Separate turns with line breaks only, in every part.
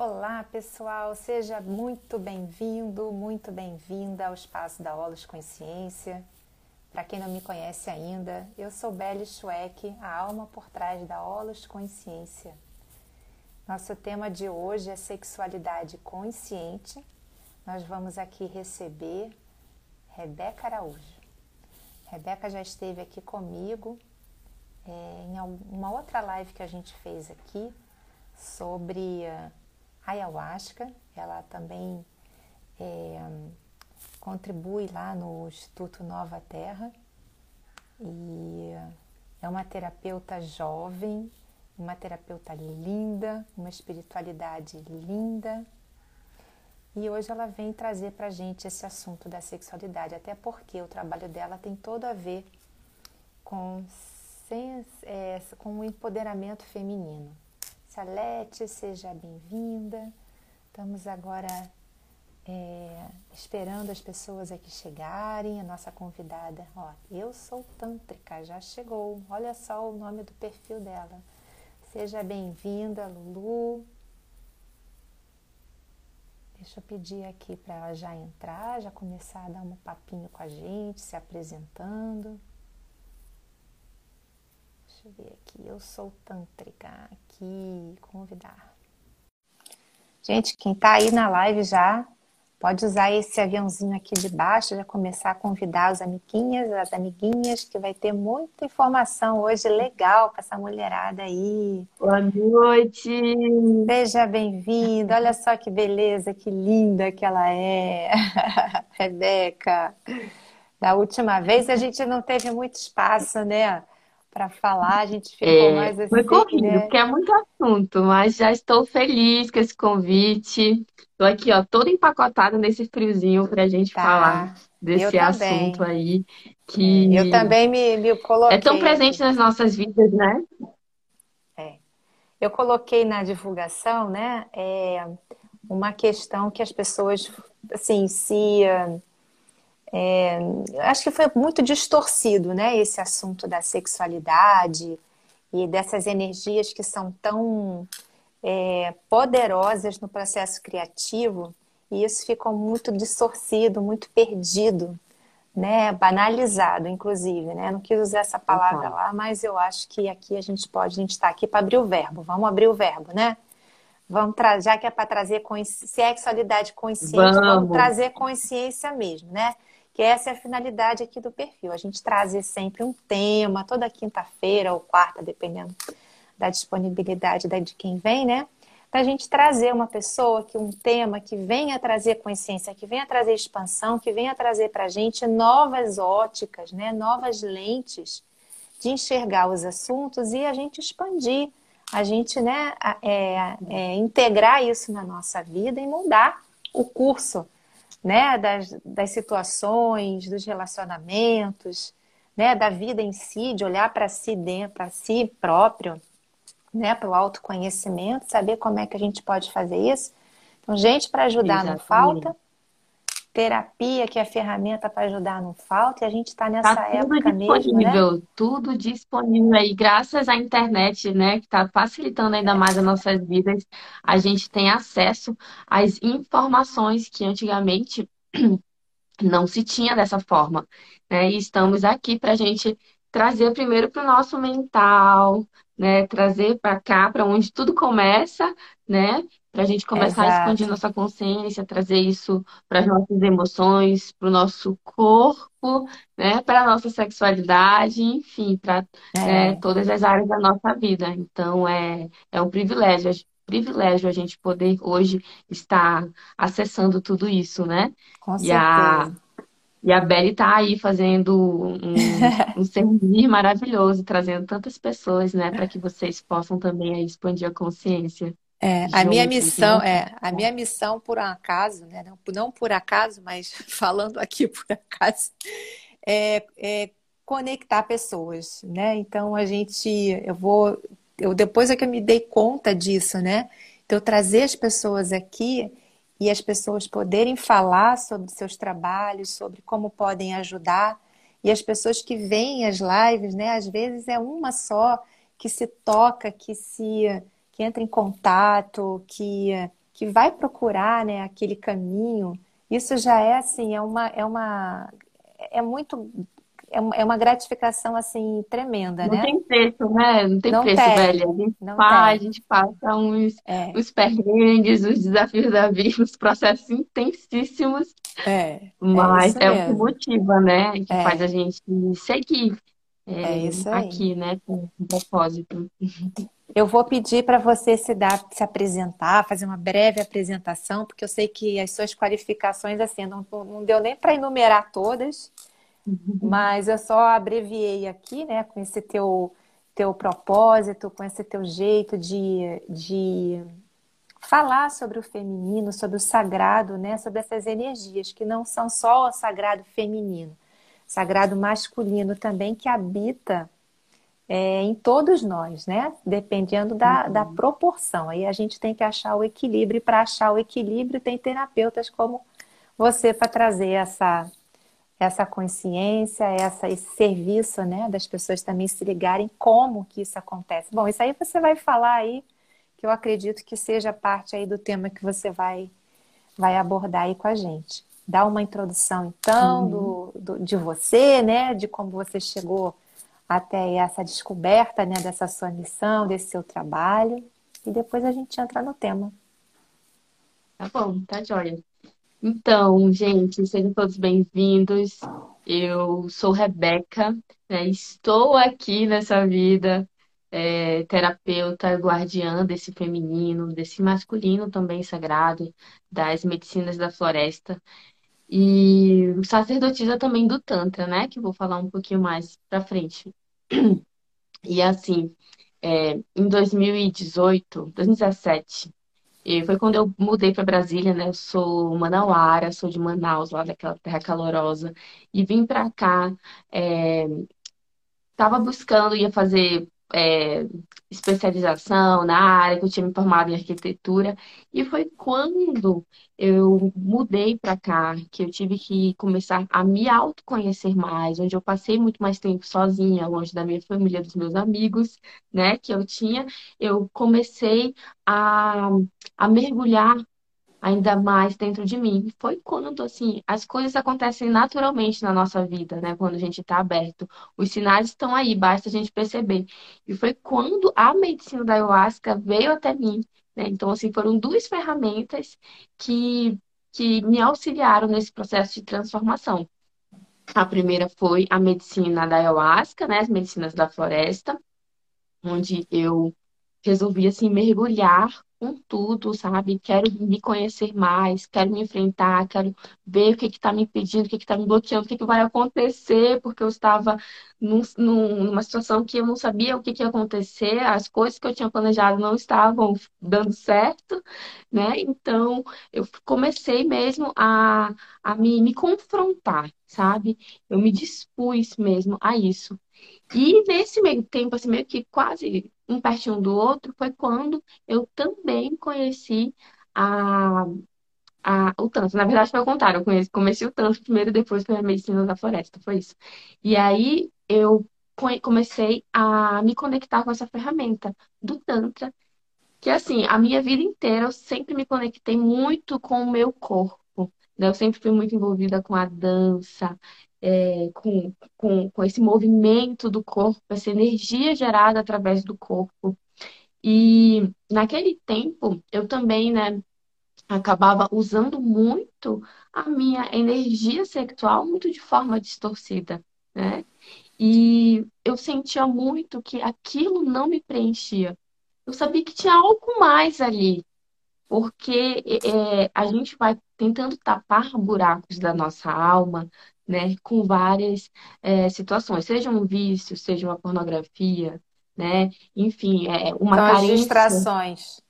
Olá, pessoal, seja muito bem-vindo, muito bem-vinda ao Espaço da Olos Consciência. Para quem não me conhece ainda, eu sou Belle Schweck, a alma por trás da Olos Consciência. Nosso tema de hoje é sexualidade consciente. Nós vamos aqui receber Rebeca Araújo. Rebeca já esteve aqui comigo é, em uma outra live que a gente fez aqui sobre ayahuasca. Ela também é, contribui lá no Instituto Nova Terra e é uma terapeuta jovem, uma terapeuta linda, uma espiritualidade linda. E hoje ela vem trazer para gente esse assunto da sexualidade, até porque o trabalho dela tem todo a ver com, é, com o empoderamento feminino. Salete, seja bem-vinda. Estamos agora é, esperando as pessoas aqui chegarem. A nossa convidada, ó, eu sou tântrica, já chegou. Olha só o nome do perfil dela. Seja bem-vinda, Lulu. Deixa eu pedir aqui para ela já entrar, já começar a dar um papinho com a gente, se apresentando. Eu ver aqui. Eu sou tântrica. Aqui, convidar. Gente, quem está aí na live já pode usar esse aviãozinho aqui de baixo, já começar a convidar os amiguinhas, as amiguinhas, que vai ter muita informação hoje legal com essa mulherada aí.
Boa noite!
Seja bem-vinda, olha só que beleza, que linda que ela é, Rebeca. Da última vez a gente não teve muito espaço, né? Para falar, a gente ficou é, mais assim.
Foi corrido, né? porque é muito assunto, mas já estou feliz com esse convite. Estou aqui, ó, toda empacotada nesse friozinho para a gente tá. falar desse assunto aí. Que
eu também me, me coloquei.
É tão presente nas nossas vidas, né?
É. Eu coloquei na divulgação, né, é, uma questão que as pessoas, assim, se é, acho que foi muito distorcido, né, esse assunto da sexualidade e dessas energias que são tão é, poderosas no processo criativo, e isso ficou muito distorcido, muito perdido, né, banalizado, inclusive, né? Não quis usar essa palavra uhum. lá, mas eu acho que aqui a gente pode, a gente está aqui para abrir o verbo. Vamos abrir o verbo, né? Vamos trazer, já que é para trazer sexualidade consciente, vamos. vamos trazer consciência mesmo, né? Que essa é a finalidade aqui do perfil. A gente trazer sempre um tema, toda quinta-feira ou quarta, dependendo da disponibilidade de quem vem, né? Para a gente trazer uma pessoa que um tema que venha trazer consciência, que venha trazer expansão, que venha trazer para a gente novas óticas, né? novas lentes de enxergar os assuntos e a gente expandir, a gente né, é, é, integrar isso na nossa vida e mudar o curso né, das, das situações, dos relacionamentos, né, da vida em si, de olhar para si dentro, para si próprio, né, para o autoconhecimento, saber como é que a gente pode fazer isso. Então, gente para ajudar Exatamente. não falta, terapia, que é a ferramenta para ajudar não falta, e a gente está nessa tá época mesmo,
né? Tudo disponível aí, graças à internet, né, que está facilitando ainda mais as nossas vidas, a gente tem acesso às informações que antigamente não se tinha dessa forma, né? E estamos aqui para a gente trazer primeiro para o nosso mental, né? Trazer para cá, para onde tudo começa, né? para a gente começar Exato. a expandir nossa consciência, trazer isso para as nossas emoções, para o nosso corpo, né, para a nossa sexualidade, enfim, para é. é, todas as áreas da nossa vida. Então é, é um privilégio, privilégio a gente poder hoje estar acessando tudo isso, né?
Com certeza.
E a Beli está aí fazendo um, um servir maravilhoso, trazendo tantas pessoas, né, para que vocês possam também expandir a consciência.
É, a minha missão é a minha missão por acaso, né? Não, não por acaso, mas falando aqui por acaso, é, é, conectar pessoas, né? Então a gente, eu vou, eu depois é que eu me dei conta disso, né? Então trazer as pessoas aqui e as pessoas poderem falar sobre seus trabalhos, sobre como podem ajudar e as pessoas que veem as lives, né? Às vezes é uma só que se toca, que se que entra em contato, que, que vai procurar, né, aquele caminho, isso já é assim, é uma, é uma, é muito é, é uma gratificação assim tremenda,
não
né?
Não tem preço, né? Não tem não preço, tem. velho. A gente não a gente passa uns, é. uns perrengues, os desafios da vida, os processos intensíssimos.
É. é
Mas
é,
é o que motiva, né? Que
é.
faz a gente seguir
é, isso aí.
aqui, né? Com um propósito.
Eu vou pedir para você se dar, se apresentar, fazer uma breve apresentação, porque eu sei que as suas qualificações assim não, não deu nem para enumerar todas. Mas eu só abreviei aqui, né, com esse teu, teu propósito, com esse teu jeito de, de falar sobre o feminino, sobre o sagrado, né, sobre essas energias que não são só o sagrado feminino, sagrado masculino também que habita é, em todos nós, né? Dependendo da, uhum. da proporção. Aí a gente tem que achar o equilíbrio, e para achar o equilíbrio, tem terapeutas como você para trazer essa, essa consciência, essa, esse serviço, né, das pessoas também se ligarem como que isso acontece. Bom, isso aí você vai falar aí, que eu acredito que seja parte aí do tema que você vai, vai abordar aí com a gente. Dá uma introdução, então, uhum. do, do, de você, né, de como você chegou até essa descoberta, né, dessa sua missão, desse seu trabalho, e depois a gente entra no tema.
Tá bom, tá joia. Então, gente, sejam todos bem-vindos. Eu sou Rebeca, né? Estou aqui nessa vida, é, terapeuta, guardiã desse feminino, desse masculino também sagrado, das medicinas da floresta. E sacerdotisa também do Tantra, né? Que eu vou falar um pouquinho mais pra frente. E assim, é, em 2018, 2017, e foi quando eu mudei para Brasília, né? Eu sou manauara, sou de Manaus, lá daquela terra calorosa. E vim para cá, é, tava buscando, ia fazer é, especialização na área, que eu tinha me formado em arquitetura. E foi quando eu mudei para cá que eu tive que começar a me autoconhecer mais, onde eu passei muito mais tempo sozinha, longe da minha família, dos meus amigos, né, que eu tinha. Eu comecei a, a mergulhar ainda mais dentro de mim. Foi quando, assim, as coisas acontecem naturalmente na nossa vida, né? Quando a gente está aberto. Os sinais estão aí, basta a gente perceber. E foi quando a medicina da ayahuasca veio até mim, né? Então, assim, foram duas ferramentas que, que me auxiliaram nesse processo de transformação. A primeira foi a medicina da ayahuasca, né? As medicinas da floresta, onde eu resolvi, assim, mergulhar com tudo, sabe? Quero me conhecer mais, quero me enfrentar, quero ver o que está me impedindo, o que está me bloqueando, o que, que vai acontecer, porque eu estava num, numa situação que eu não sabia o que, que ia acontecer, as coisas que eu tinha planejado não estavam dando certo, né? Então, eu comecei mesmo a, a me, me confrontar, sabe? Eu me dispus mesmo a isso. E nesse meio tempo, assim, meio que quase um pertinho do outro, foi quando eu também conheci a, a, o tanto. Na verdade, foi o contrário. Eu conheci, comecei o tanto primeiro, depois foi a medicina da floresta. Foi isso. E aí eu comecei a me conectar com essa ferramenta do Tantra, que assim, a minha vida inteira eu sempre me conectei muito com o meu corpo. Né? Eu sempre fui muito envolvida com a dança, é, com, com, com esse movimento do corpo, essa energia gerada através do corpo. E naquele tempo, eu também, né, acabava usando muito a minha energia sexual muito de forma distorcida, né? E eu sentia muito que aquilo não me preenchia. Eu sabia que tinha algo mais ali, porque é, a gente vai tentando tapar buracos da nossa alma, né, com várias é, situações, seja um vício, seja uma pornografia, né, enfim, é uma
então,
carência.
As distrações.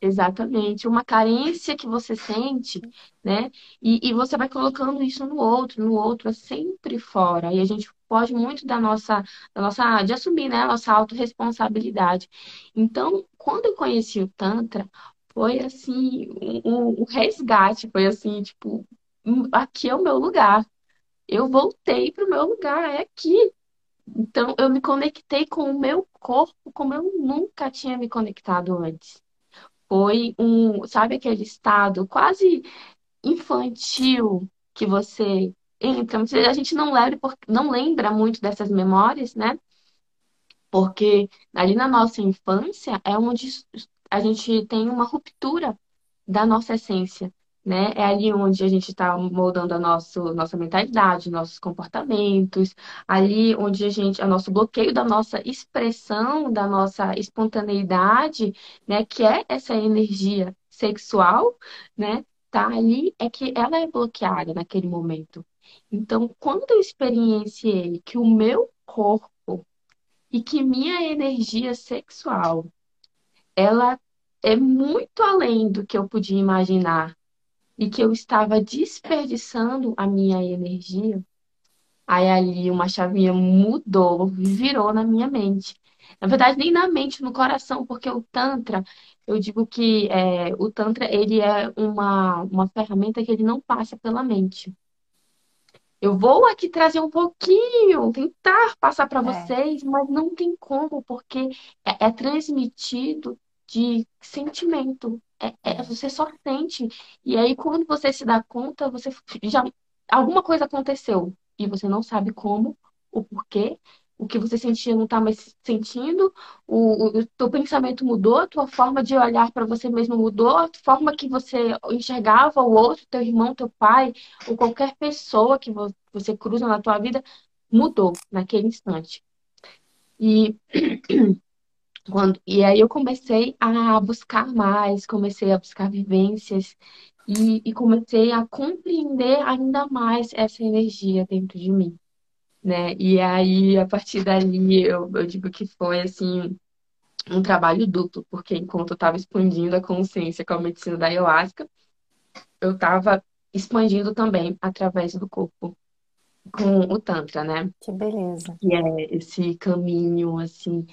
Exatamente, uma carência que você sente, né? E, e você vai colocando isso no outro, no outro, é sempre fora. E a gente pode muito da nossa, da nossa, de assumir, né, a nossa autorresponsabilidade. Então, quando eu conheci o Tantra, foi assim, um, um resgate, foi assim, tipo, hum, aqui é o meu lugar, eu voltei para o meu lugar, é aqui. Então, eu me conectei com o meu corpo como eu nunca tinha me conectado antes. foi um, sabe aquele estado quase infantil que você entra, a gente não lembra, não lembra muito dessas memórias, né? Porque ali na nossa infância é onde a gente tem uma ruptura da nossa essência, né? É ali onde a gente está moldando a nosso, nossa mentalidade, nossos comportamentos, ali onde a gente, a nosso bloqueio da nossa expressão, da nossa espontaneidade, né? Que é essa energia sexual, né? Tá ali é que ela é bloqueada naquele momento. Então, quando eu experienciei que o meu corpo e que minha energia sexual ela é muito além do que eu podia imaginar e que eu estava desperdiçando a minha energia, aí ali uma chavinha mudou, virou na minha mente. Na verdade, nem na mente, no coração, porque o Tantra, eu digo que é, o Tantra ele é uma, uma ferramenta que ele não passa pela mente. Eu vou aqui trazer um pouquinho, tentar passar para é. vocês, mas não tem como, porque é, é transmitido de sentimento. É, é, você só sente. E aí, quando você se dá conta, você já. Alguma coisa aconteceu e você não sabe como, o porquê, o que você sentia não está mais sentindo, o, o teu pensamento mudou, a tua forma de olhar para você mesmo mudou, a forma que você enxergava o outro, teu irmão, teu pai, ou qualquer pessoa que você cruza na tua vida, mudou naquele instante. E quando, e aí eu comecei a buscar mais, comecei a buscar vivências e, e comecei a compreender ainda mais essa energia dentro de mim né? E aí, a partir dali, eu, eu digo que foi, assim, um trabalho duplo, porque enquanto eu estava expandindo a consciência com a medicina da ayahuasca, eu estava expandindo também através do corpo com o Tantra, né?
Que beleza.
Que é esse caminho, assim,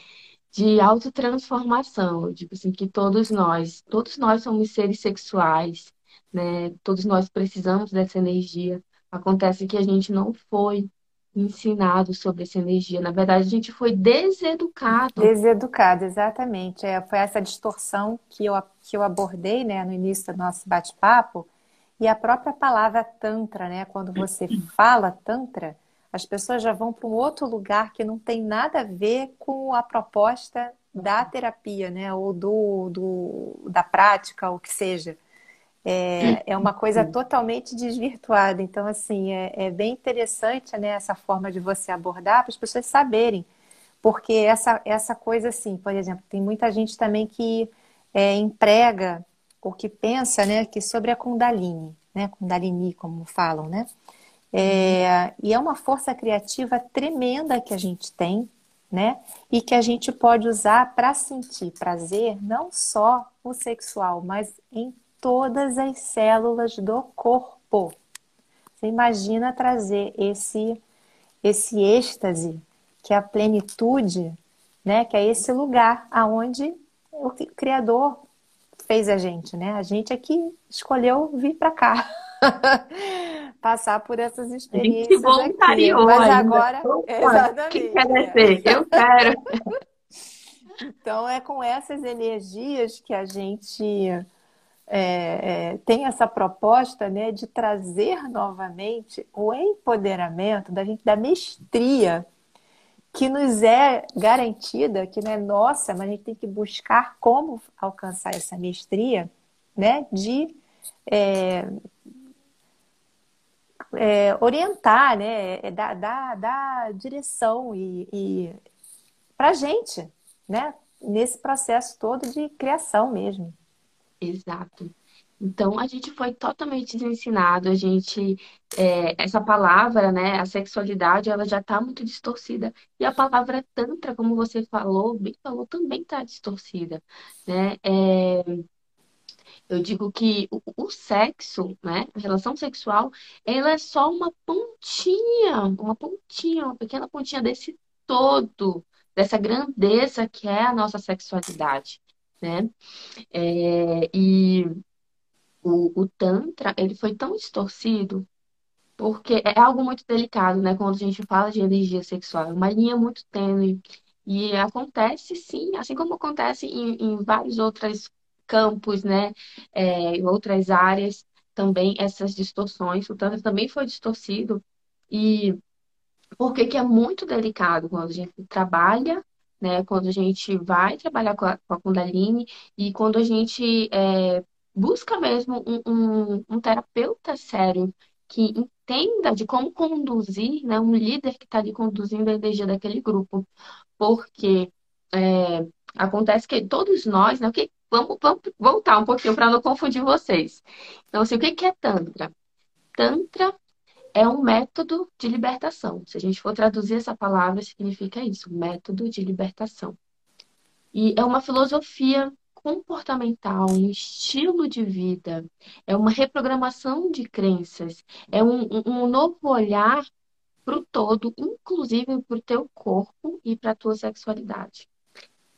de autotransformação. Digo assim, que todos nós, todos nós somos seres sexuais, né? Todos nós precisamos dessa energia. Acontece que a gente não foi ensinado sobre essa energia. Na verdade, a gente foi deseducado.
Deseducado, exatamente. É, foi essa distorção que eu, que eu abordei né, no início do nosso bate-papo. E a própria palavra Tantra, né? Quando você fala Tantra, as pessoas já vão para um outro lugar que não tem nada a ver com a proposta da terapia, né? Ou do, do da prática, o que seja. É, é uma coisa totalmente desvirtuada. Então, assim, é, é bem interessante né, essa forma de você abordar para as pessoas saberem. Porque essa, essa coisa, assim, por exemplo, tem muita gente também que é, emprega ou que pensa né, que sobre a Kundalini, né? Kundalini, como falam, né? É, e é uma força criativa tremenda que a gente tem, né? E que a gente pode usar para sentir prazer, não só o sexual, mas em todas as células do corpo. Você imagina trazer esse esse êxtase, que é a plenitude, né? Que é esse lugar aonde o Criador fez a gente, né? A gente é que escolheu vir para cá. Passar por essas experiências. A gente
voluntariou aqui. Mas agora, Opa, exatamente. Quem quer descer? Eu quero.
Então é com essas energias que a gente é, é, tem essa proposta né, de trazer novamente o empoderamento da gente, da mestria que nos é garantida, que não é nossa, mas a gente tem que buscar como alcançar essa mestria, né, de é, é, orientar, né, é, dar, dar, dar direção e, e para a gente, né, nesse processo todo de criação mesmo.
Exato. Então, a gente foi totalmente desensinado, a gente, é, essa palavra, né, a sexualidade, ela já está muito distorcida. E a palavra tantra, como você falou, bem falou, também está distorcida, né? É, eu digo que o, sexo, né, a relação sexual, ela é só uma pontinha, uma pontinha, uma pequena pontinha desse todo, dessa grandeza que é a nossa sexualidade né? É, e o, o Tantra, ele foi tão distorcido porque é algo muito delicado, né? Quando a gente fala de energia sexual, é uma linha muito tênue. E acontece, sim, assim como acontece em, em várias outras campos, né, é, em outras áreas, também essas distorções. O Tantra também foi distorcido e porque que é muito delicado quando a gente trabalha, né, quando a gente vai trabalhar com a, com a Kundalini e quando a gente é, busca mesmo um, um, um terapeuta sério que entenda de como conduzir, né, um líder que está ali conduzindo a energia daquele grupo. Porque é, acontece que todos nós, né, que, vamos, vamos voltar um pouquinho para não confundir vocês. Então, assim, o que é Tantra? Tantra é um método de libertação. Se a gente for traduzir essa palavra, significa isso, método de libertação. E é uma filosofia comportamental, um estilo de vida, é uma reprogramação de crenças, é um, um novo olhar para o todo, inclusive para o teu corpo e para a tua sexualidade.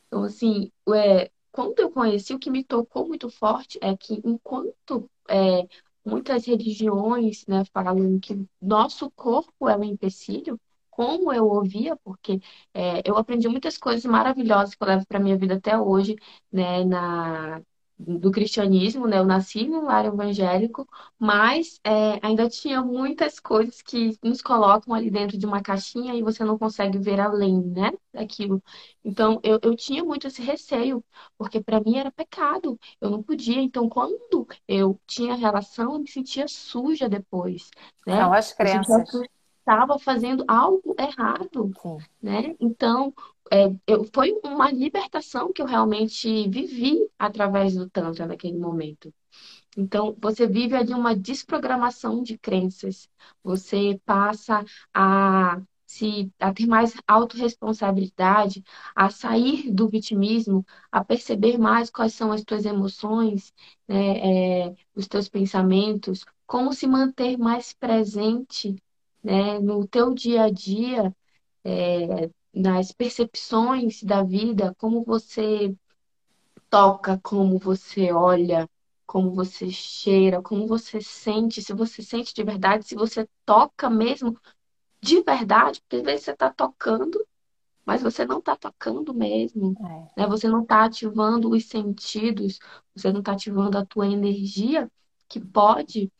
Então, assim, é, quando eu conheci, o que me tocou muito forte é que enquanto é, muitas religiões né, falam que nosso corpo é um empecilho, como eu ouvia, porque é, eu aprendi muitas coisas maravilhosas que eu levo para minha vida até hoje, né, na, do cristianismo, né? Eu nasci num lar evangélico, mas é, ainda tinha muitas coisas que nos colocam ali dentro de uma caixinha e você não consegue ver além, né? Daquilo. Então, eu, eu tinha muito esse receio, porque para mim era pecado. Eu não podia. Então, quando eu tinha relação, eu me sentia suja depois, né?
São as crenças.
Estava fazendo algo errado, Sim. né? Então, é, eu, foi uma libertação que eu realmente vivi através do Tantra naquele momento. Então, você vive ali uma desprogramação de crenças. Você passa a se a ter mais autorresponsabilidade, a sair do vitimismo, a perceber mais quais são as tuas emoções, né, é, os teus pensamentos, como se manter mais presente né, no teu dia a dia, é, nas percepções da vida, como você toca, como você olha, como você cheira, como você sente, se você sente de verdade, se você toca mesmo de verdade, porque às vezes você está tocando, mas você não está tocando mesmo, é. né? Você não está ativando os sentidos, você não está ativando a tua energia que pode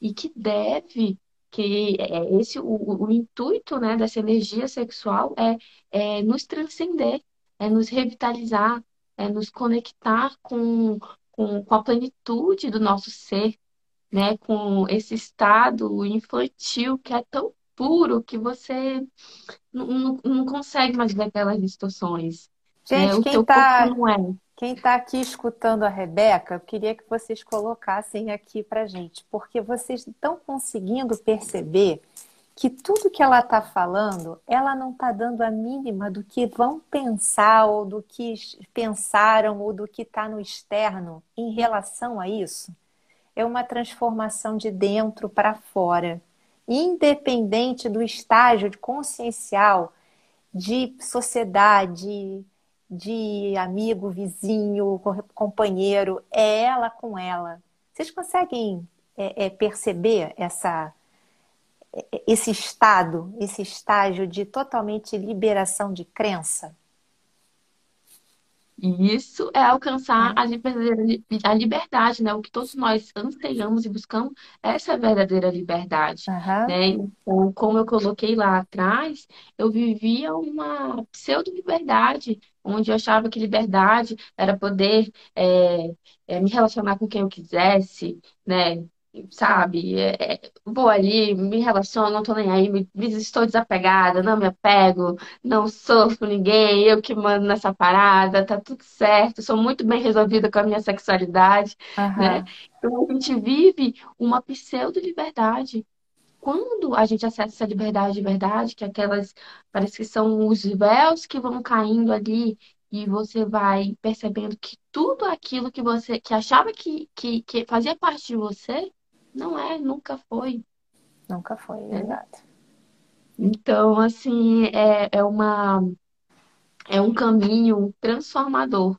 e que deve que é esse o, o intuito né, dessa energia sexual é, é nos transcender, é nos revitalizar, é nos conectar com, com, com a plenitude do nosso ser, né, com esse estado infantil que é tão puro que você não, não, não consegue mais ver aquelas distorções.
Gente, né? quem está é. Quem está aqui escutando a Rebeca, eu queria que vocês colocassem aqui para gente, porque vocês estão conseguindo perceber que tudo que ela está falando, ela não está dando a mínima do que vão pensar ou do que pensaram ou do que está no externo em relação a isso. É uma transformação de dentro para fora, independente do estágio de consciencial, de sociedade, de amigo, vizinho, companheiro, é ela com ela. Vocês conseguem é, é, perceber essa, é, esse estado, esse estágio de totalmente liberação de crença?
isso é alcançar a liberdade, a liberdade, né? O que todos nós anseiamos e buscamos, essa é verdadeira liberdade, uhum. né? Então, como eu coloquei lá atrás, eu vivia uma pseudo-liberdade, onde eu achava que liberdade era poder é, é, me relacionar com quem eu quisesse, né? sabe? É, é, vou ali, me relaciono, não tô nem aí, me, estou desapegada, não me apego, não sofro ninguém, eu que mando nessa parada, tá tudo certo, sou muito bem resolvida com a minha sexualidade, uhum. né? Então a gente vive uma pseudo-liberdade. Quando a gente acessa essa liberdade de verdade, que aquelas, parece que são os véus que vão caindo ali, e você vai percebendo que tudo aquilo que você que achava que, que, que fazia parte de você não é, nunca foi.
Nunca foi, é. exato.
Então, assim, é, é uma é um caminho transformador,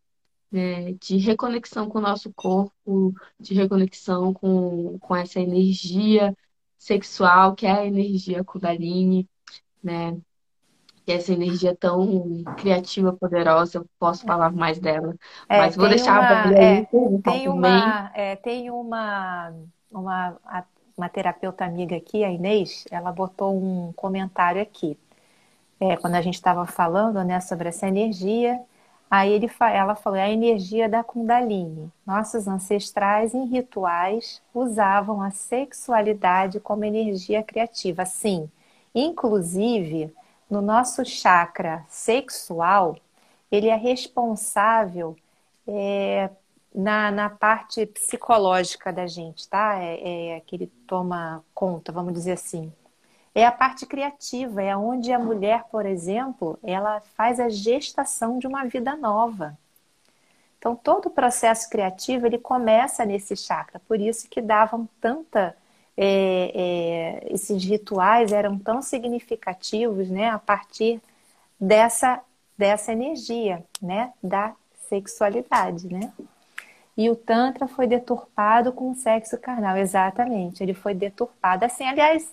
né? De reconexão com o nosso corpo, de reconexão com, com essa energia sexual, que é a energia Kundalini, né? que é essa energia tão criativa, poderosa, eu posso falar mais dela.
É,
Mas vou deixar a
uma,
aí
é, tem
também.
uma, é, tem uma, uma, a- uma terapeuta amiga aqui, a Inês, ela botou um comentário aqui. É, quando a gente estava falando, né, sobre essa energia, aí ele, ela falou, é a energia da Kundalini. Nossos ancestrais em rituais usavam a sexualidade como energia criativa. Sim, inclusive no nosso chakra sexual, ele é responsável é, na, na parte psicológica da gente, tá? É, é que ele toma conta, vamos dizer assim. É a parte criativa, é onde a mulher, por exemplo, ela faz a gestação de uma vida nova. Então, todo o processo criativo, ele começa nesse chakra. Por isso que davam tanta... é, é, esses rituais eram tão significativos, né? A partir dessa, dessa energia, né? Da sexualidade, né? E o Tantra foi deturpado com o sexo carnal, exatamente. Ele foi deturpado. Assim, aliás,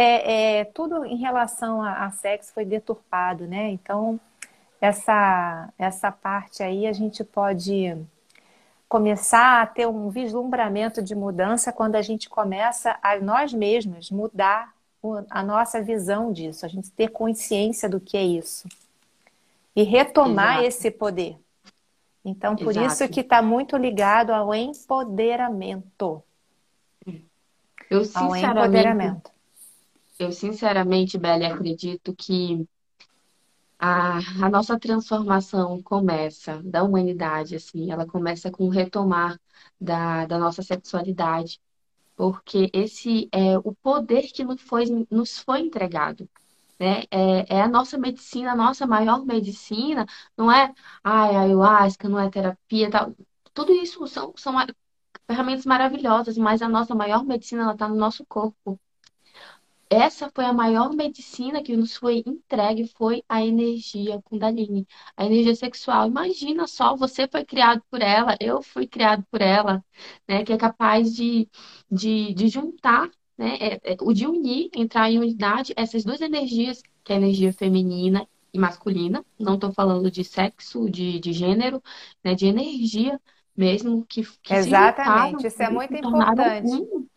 é, é, tudo em relação a, a sexo foi deturpado, né? Então, essa, essa parte aí a gente pode começar a ter um vislumbramento de mudança quando a gente começa a nós mesmos mudar a nossa visão disso, a gente ter consciência do que é isso e retomar
Exato,
esse poder. Então, por isso
exato.
que está muito ligado ao empoderamento,
Eu
ao
sinceramente,
empoderamento.
Eu sinceramente, Beli, acredito que a, a nossa transformação começa da humanidade, assim, ela começa com o retomar da, da nossa sexualidade, porque esse é o poder que nos foi, nos foi entregado. né? É, é a nossa medicina, a nossa maior medicina, não é ai, ayahuasca, não é terapia, tal. Tudo isso são, são ferramentas maravilhosas, mas a nossa maior medicina está no nosso corpo. Essa foi a maior medicina que nos foi entregue, foi a energia Kundalini, a energia sexual. Imagina só, você foi criado por ela, eu fui criado por ela, né? Que é capaz de, de, de juntar, né? é- é- o de unir, entrar em unidade essas duas energias, que é a energia feminina e masculina. Não estou falando de sexo, de, de gênero, né? De energia mesmo, que, que
Exatamente, isso é muito importante.
um.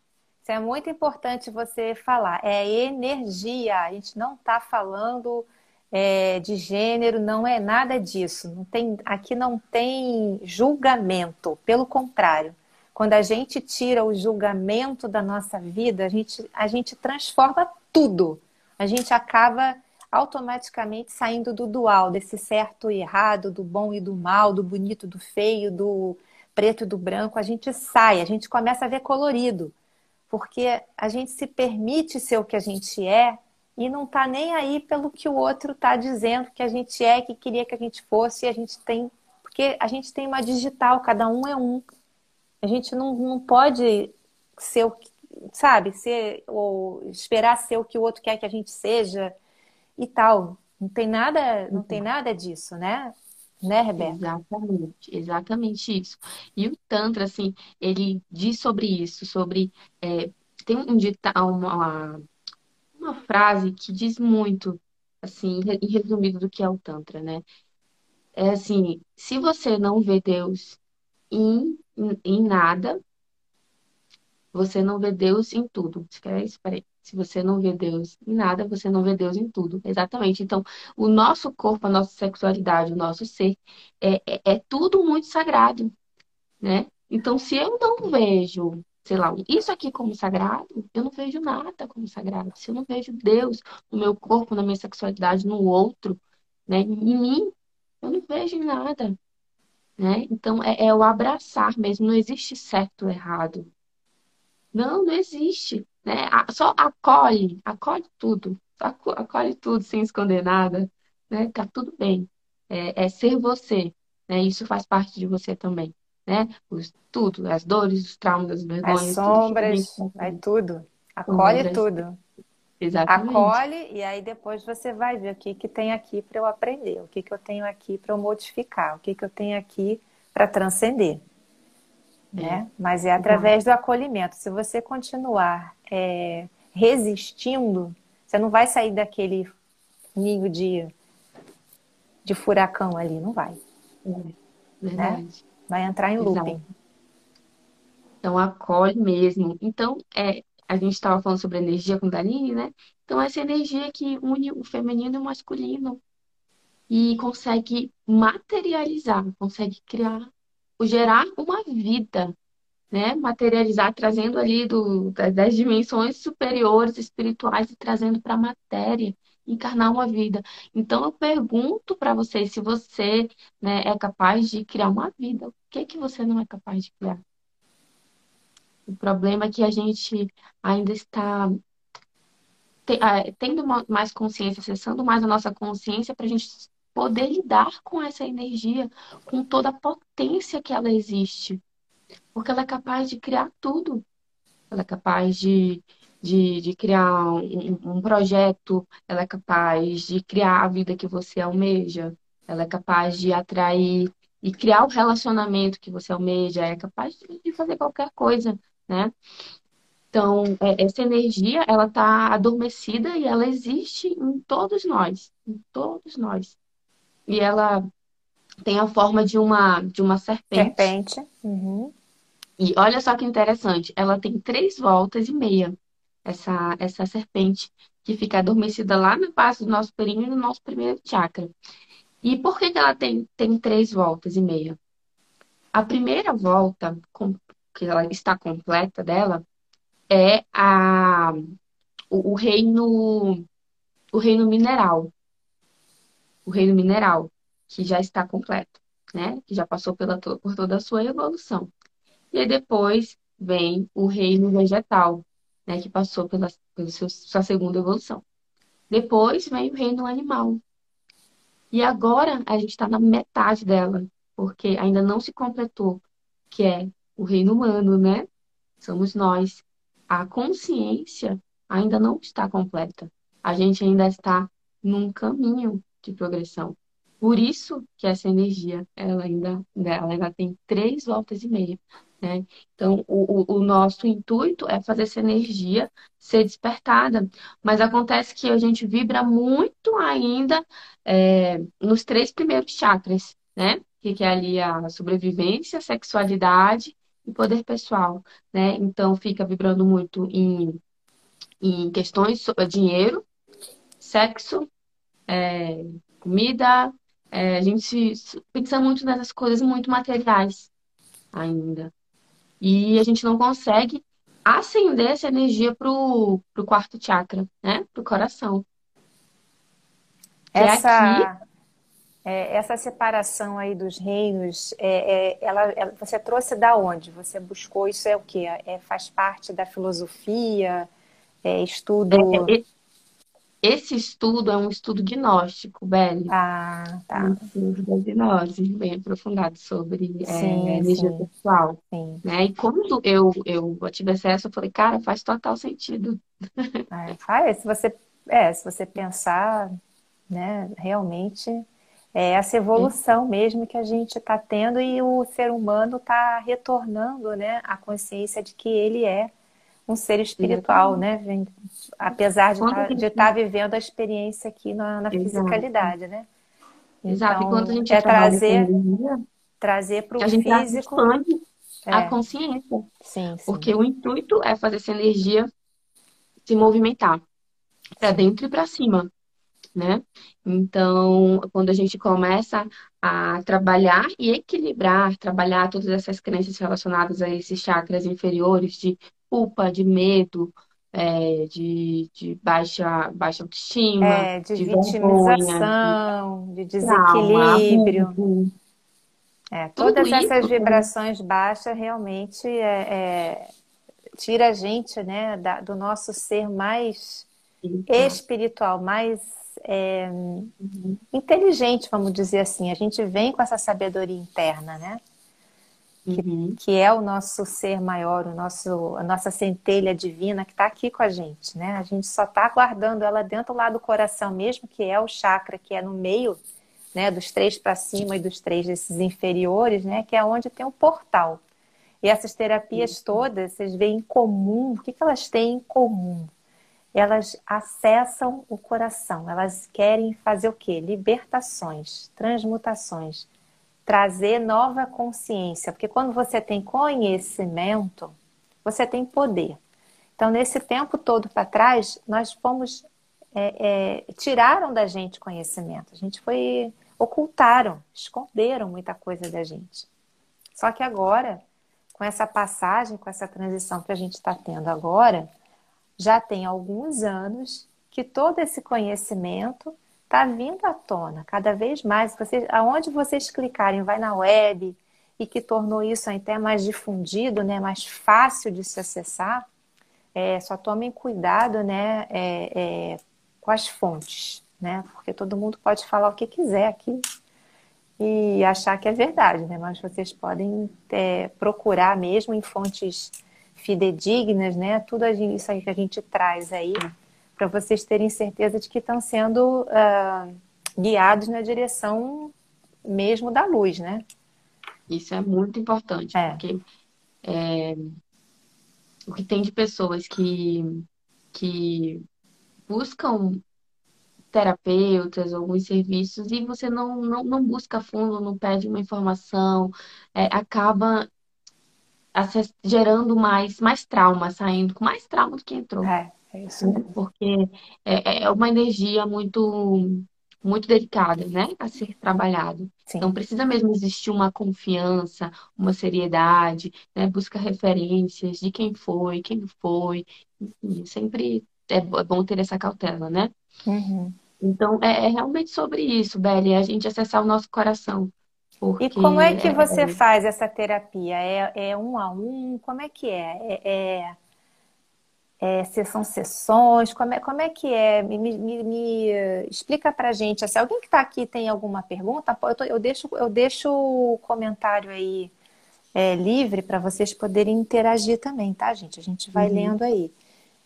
Isso é muito importante você falar. É energia. A gente não está falando é, de gênero, não é nada disso. Não tem, aqui não tem julgamento. Pelo contrário, quando a gente tira o julgamento da nossa vida, a gente, a gente transforma tudo. A gente acaba automaticamente saindo do dual, desse certo e errado, do bom e do mal, do bonito, do feio, do preto e do branco. A gente sai, a gente começa a ver colorido porque a gente se permite ser o que a gente é e não tá nem aí pelo que o outro tá dizendo que a gente é, que queria que a gente fosse, e a gente tem, porque a gente tem uma digital, cada um é um. A gente não, não pode ser o que, sabe, ser ou esperar ser o que o outro quer que a gente seja e tal. Não tem nada, não tem nada disso, né? Né, Rebeca?
Exatamente, exatamente isso. E o Tantra, assim, ele diz sobre isso, sobre. é, tem um dita, uma, uma frase que diz muito, assim, em re- em resumido, do que é o Tantra, né? É assim: se você não vê Deus em, em, em nada, você não vê Deus em tudo. Você quer? Peraí. Se você não vê Deus em nada, você não vê Deus em tudo. Exatamente. Então, o nosso corpo, a nossa sexualidade, o nosso ser, é, é, é tudo muito sagrado, né? Então, se eu não vejo, sei lá, isso aqui como sagrado, eu não vejo nada como sagrado. Se eu não vejo Deus no meu corpo, na minha sexualidade, no outro, né, em mim, eu não vejo nada, né? Então, é, é o abraçar mesmo. Não existe certo ou errado. Não, não existe, né? Só acolhe, acolhe tudo, acolhe tudo sem esconder nada, né? Tá tudo bem. É, é ser você, né? Isso faz parte de você também, né? Os, tudo, as dores, os traumas, as
As
vergonhas, tudo que a gente
sombras, vai
passou,
tudo. Acolhe
sombras,
tudo.
exatamente.
Acolhe e aí depois você vai ver o que que tem aqui para eu aprender, o que que eu tenho aqui para eu modificar, o que que eu tenho aqui para transcender,
É,
né? Mas é através do acolhimento. Se você continuar é, resistindo, você não vai sair daquele ninho de, de furacão ali, não vai.
É, verdade. Né?
Vai entrar em looping.
Então acolhe mesmo. Então, é, a gente estava falando sobre energia com Daline, né? Então, essa energia que une o feminino e o masculino e consegue materializar, consegue criar, gerar uma vida, né? Materializar, trazendo ali do, das dimensões superiores espirituais e trazendo para a matéria, encarnar uma vida. Então, eu pergunto para vocês se você né, é capaz de criar uma vida. O que é que você não é capaz de criar? O problema é que a gente ainda está ah, tendo mais consciência, acessando mais a nossa consciência para a gente poder lidar com essa energia, com toda a potência que ela existe. Porque ela é capaz de criar tudo. Ela é capaz de, de, de criar um, um projeto, ela é capaz de criar a vida que você almeja, ela é capaz de atrair e criar o relacionamento que você almeja, é capaz de fazer qualquer coisa, né? Então, é, essa energia, ela está adormecida e ela existe em todos nós, em todos nós. E ela tem a forma de uma, de uma serpente.
Serpente. Uhum.
E olha só que interessante, ela tem três voltas e meia, essa, essa serpente, que fica adormecida lá na base do nosso perímetro, no nosso primeiro chakra. E por que, que ela tem, tem três voltas e meia? A primeira volta, que ela está completa dela, é a, o, o reino o reino mineral. O reino mineral, que já está completo, né? Que já passou pela, por toda a sua evolução. E aí depois vem o reino vegetal, né? Que passou pela, pela sua segunda evolução. Depois vem o reino animal. E agora a gente está na metade dela, porque ainda não se completou, que é o reino humano, né? Somos nós a consciência ainda não está completa. A gente ainda está num caminho de progressão. Por isso que essa energia, ela ainda, ela ainda tem três voltas e meia. Né? Então, o, o, nosso intuito é fazer essa energia ser despertada. Mas acontece que a gente vibra muito ainda é, nos três primeiros chakras, né? Que é ali a sobrevivência, sexualidade e poder pessoal, né? Então fica vibrando muito em, em questões sobre dinheiro, sexo, é, comida. É, a gente pensa muito nessas coisas muito materiais ainda. E a gente não consegue acender essa energia pro, pro quarto chakra, né? Pro coração.
É essa, é aqui... É, essa separação aí dos reinos, é, é, ela, ela, você trouxe da onde? Você buscou isso é o que? É, faz parte da filosofia? É estudo?
É, é, esse estudo é um estudo gnóstico, Beli.
Ah, tá.
Um estudo da gnose, bem aprofundado sobre sim, energia sim. sexual. Sim. Né? E quando eu, eu tive acesso, eu falei, cara, faz total sentido.
É, faz, se você, é, se você pensar, né, realmente é essa evolução mesmo que a gente está tendo e o ser humano está retornando né, a consciência de que ele é um ser espiritual, né? Apesar de tá, estar tá vivendo a experiência aqui na, na fisicalidade, né?
Então, Exato. Enquanto a gente
é trazer, trazer para o
físico é. a consciência.
Sim, sim.
Porque o intuito é fazer essa energia se movimentar para dentro e para cima né? Então, quando a gente começa a trabalhar e equilibrar, trabalhar todas essas crenças relacionadas a esses chakras inferiores de culpa, de medo, é, de, de, baixa, baixa autoestima,
é, de, de, vitimização, vergonha, de, desequilíbrio. Trauma, é, todas essas vibrações baixas realmente é, é, tira a gente né, da, do nosso ser mais espiritual, mais é, inteligente, vamos dizer assim. A gente vem com essa sabedoria interna, né? Que, uhum. que, é o nosso ser maior, o nosso, a nossa centelha divina que está aqui com a gente, né? A gente só está guardando ela dentro lá do coração mesmo, que é o chakra, que é no meio, né? Dos três para cima e dos três desses inferiores, né? Que é onde tem o portal. E essas terapias uhum. todas, vocês veem em comum, o que, que elas têm em comum? elas acessam o coração, elas querem fazer o quê? Libertações, transmutações, trazer nova consciência, porque quando você tem conhecimento, você tem poder. Então, nesse tempo todo para trás, nós fomos é, é, tiraram da gente conhecimento, a gente foi ocultaram, esconderam muita coisa da gente. Só que agora, com essa passagem, com essa transição que a gente está tendo agora, já tem alguns anos que todo esse conhecimento está vindo à tona cada vez mais. Vocês, aonde vocês clicarem, vai na web e que tornou isso até mais difundido, né, mais fácil de se acessar. É, só tomem cuidado, né, é, é, com as fontes, né, porque todo mundo pode falar o que quiser aqui e achar que é verdade, né, mas vocês podem é, procurar mesmo em fontes fidedignas, né? Tudo isso aí que a gente traz aí, para vocês terem certeza de que estão sendo uh, guiados na direção mesmo da luz, né?
Isso é muito importante, é. porque é, o que tem de pessoas que, que buscam terapeutas, alguns serviços, e você não, não, não busca fundo, não pede uma informação, é, acaba gerando mais, mais trauma, saindo com mais trauma do que entrou.
É, é isso mesmo.
Porque é, é uma energia muito muito delicada, né, a ser trabalhado. Sim. Então precisa mesmo existir uma confiança, uma seriedade, né, busca referências de quem foi, quem foi, enfim, sempre é, é bom ter essa cautela, né?
Uhum.
Então é, é, realmente sobre isso, Beli, a gente acessar o nosso coração.
E como é que você é... faz essa terapia? É, é, um a um? Como é que é? É, é, é são sessões? Como é, como é que é? Me, me, me explica pra gente. Se alguém que está aqui tem alguma pergunta, eu, tô, eu, deixo, eu deixo o comentário aí é, livre para vocês poderem interagir também, tá, gente? A gente vai uhum. lendo aí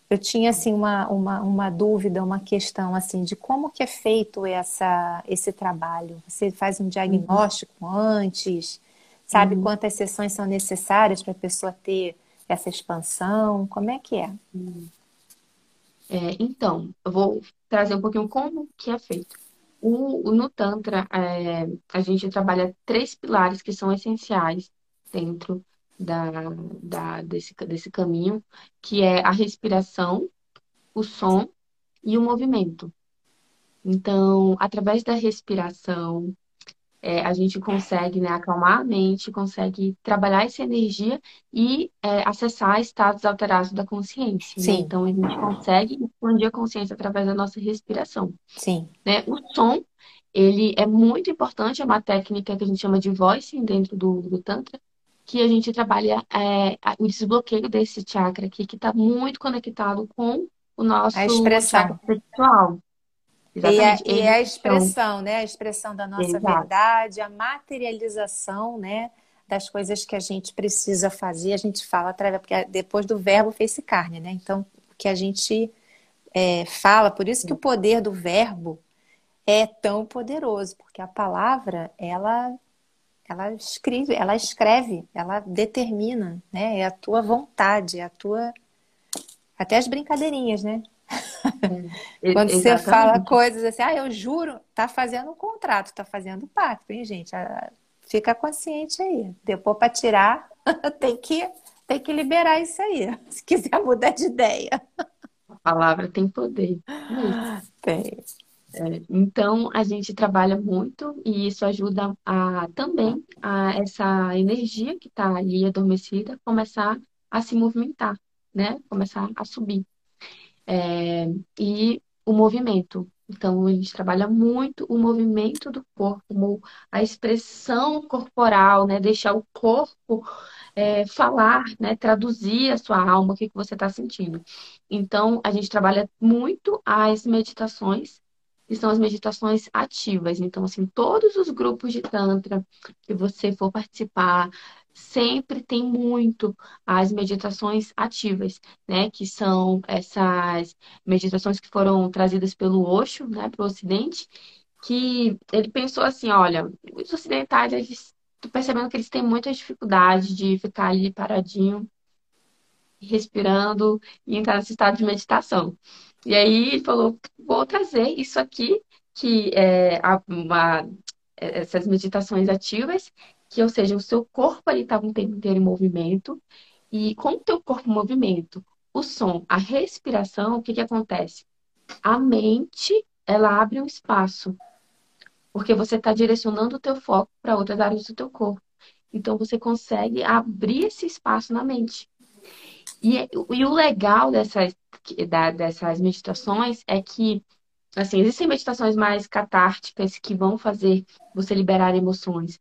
eu tinha assim uma, uma, uma dúvida, uma questão assim de como que é feito essa, esse trabalho. Você faz um diagnóstico uhum. antes, sabe uhum. quantas sessões são necessárias para a pessoa ter essa expansão? Como é que é?
É? Então, eu vou trazer um pouquinho como que é feito. O, no Tantra, é, a gente trabalha três pilares que são essenciais dentro da, da, desse, desse caminho, que é a respiração, o som e o movimento. Então, através da respiração, é, a gente consegue né, acalmar a mente, consegue trabalhar essa energia e é, acessar estados alterados da consciência. Né? Então, a gente consegue expandir a consciência através da nossa respiração.
Sim.
Né? O som, ele é muito importante, é uma técnica que a gente chama de voicing dentro do, do Tantra, que a gente trabalha é, o desbloqueio desse chakra aqui, que está muito conectado com o nosso
a expressão.
chakra sexual.
E é, e é, a expressão, né? A expressão da nossa Exato. verdade, a materialização, né? Das coisas que a gente precisa fazer, a gente fala através, porque depois do verbo fez-se carne, né? Então, o que a gente é, fala, por isso que o poder do verbo é tão poderoso, porque a palavra, ela ela escreve, ela escreve, ela determina, né? É a tua vontade, é a tua até as brincadeirinhas, né? É, Quando exatamente. você fala coisas assim, ah, eu juro, tá fazendo um contrato, tá fazendo pacto, hein, gente? Fica consciente aí. Depois para tirar, tem que tem que liberar isso aí. Se quiser mudar de ideia.
A palavra tem poder.
Tem.
É, então, a gente trabalha muito e isso ajuda a também a essa energia que está ali adormecida começar a se movimentar, né? Começar a subir. É, e o movimento. Então, a gente trabalha muito o movimento do corpo, a expressão corporal, né? Deixar o corpo é, falar, né? Traduzir a sua alma, o que, que você está sentindo. Então, a gente trabalha muito as meditações que são as meditações ativas. Então, assim, todos os grupos de Tantra que você for participar, sempre tem muito as meditações ativas, né? Que são essas meditações que foram trazidas pelo Osho, né, para o Ocidente, que ele pensou assim, olha, os ocidentais, eles tô percebendo que eles têm muita dificuldade de ficar ali paradinho, respirando e entrar nesse estado de meditação. E aí ele falou, vou trazer isso aqui, que é uma, essas meditações ativas, que, ou seja, o seu corpo ele estava o tempo inteiro em movimento, e com o teu corpo em movimento, o som, a respiração, o que que acontece? A mente, ela abre um espaço, porque você está direcionando o teu foco para outras áreas do teu corpo. Então você consegue abrir esse espaço na mente. E, e o legal dessas, da- dessas meditações é que, assim, existem meditações mais catárticas que vão fazer você liberar emoções.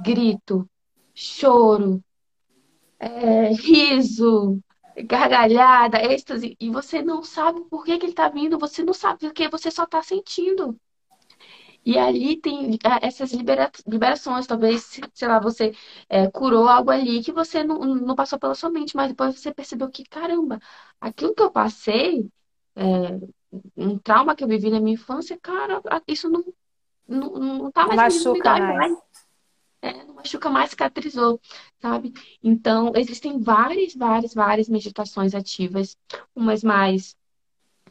Grito, choro, é, riso, gargalhada, êxtase, e você não sabe por que que ele tá vindo, você não sabe porque você só tá sentindo. E ali tem ah, essas libera- liberações, talvez, sei lá, você é, curou algo ali que você não, não passou pela sua mente, mas depois você percebeu que, caramba, aquilo que eu passei, é, um trauma que eu vivi na minha infância, cara, isso não, não, não tá mais
machuca mais.
mais, é, não machuca mais, cicatrizou, sabe? Então, existem várias, várias, várias meditações ativas, umas mais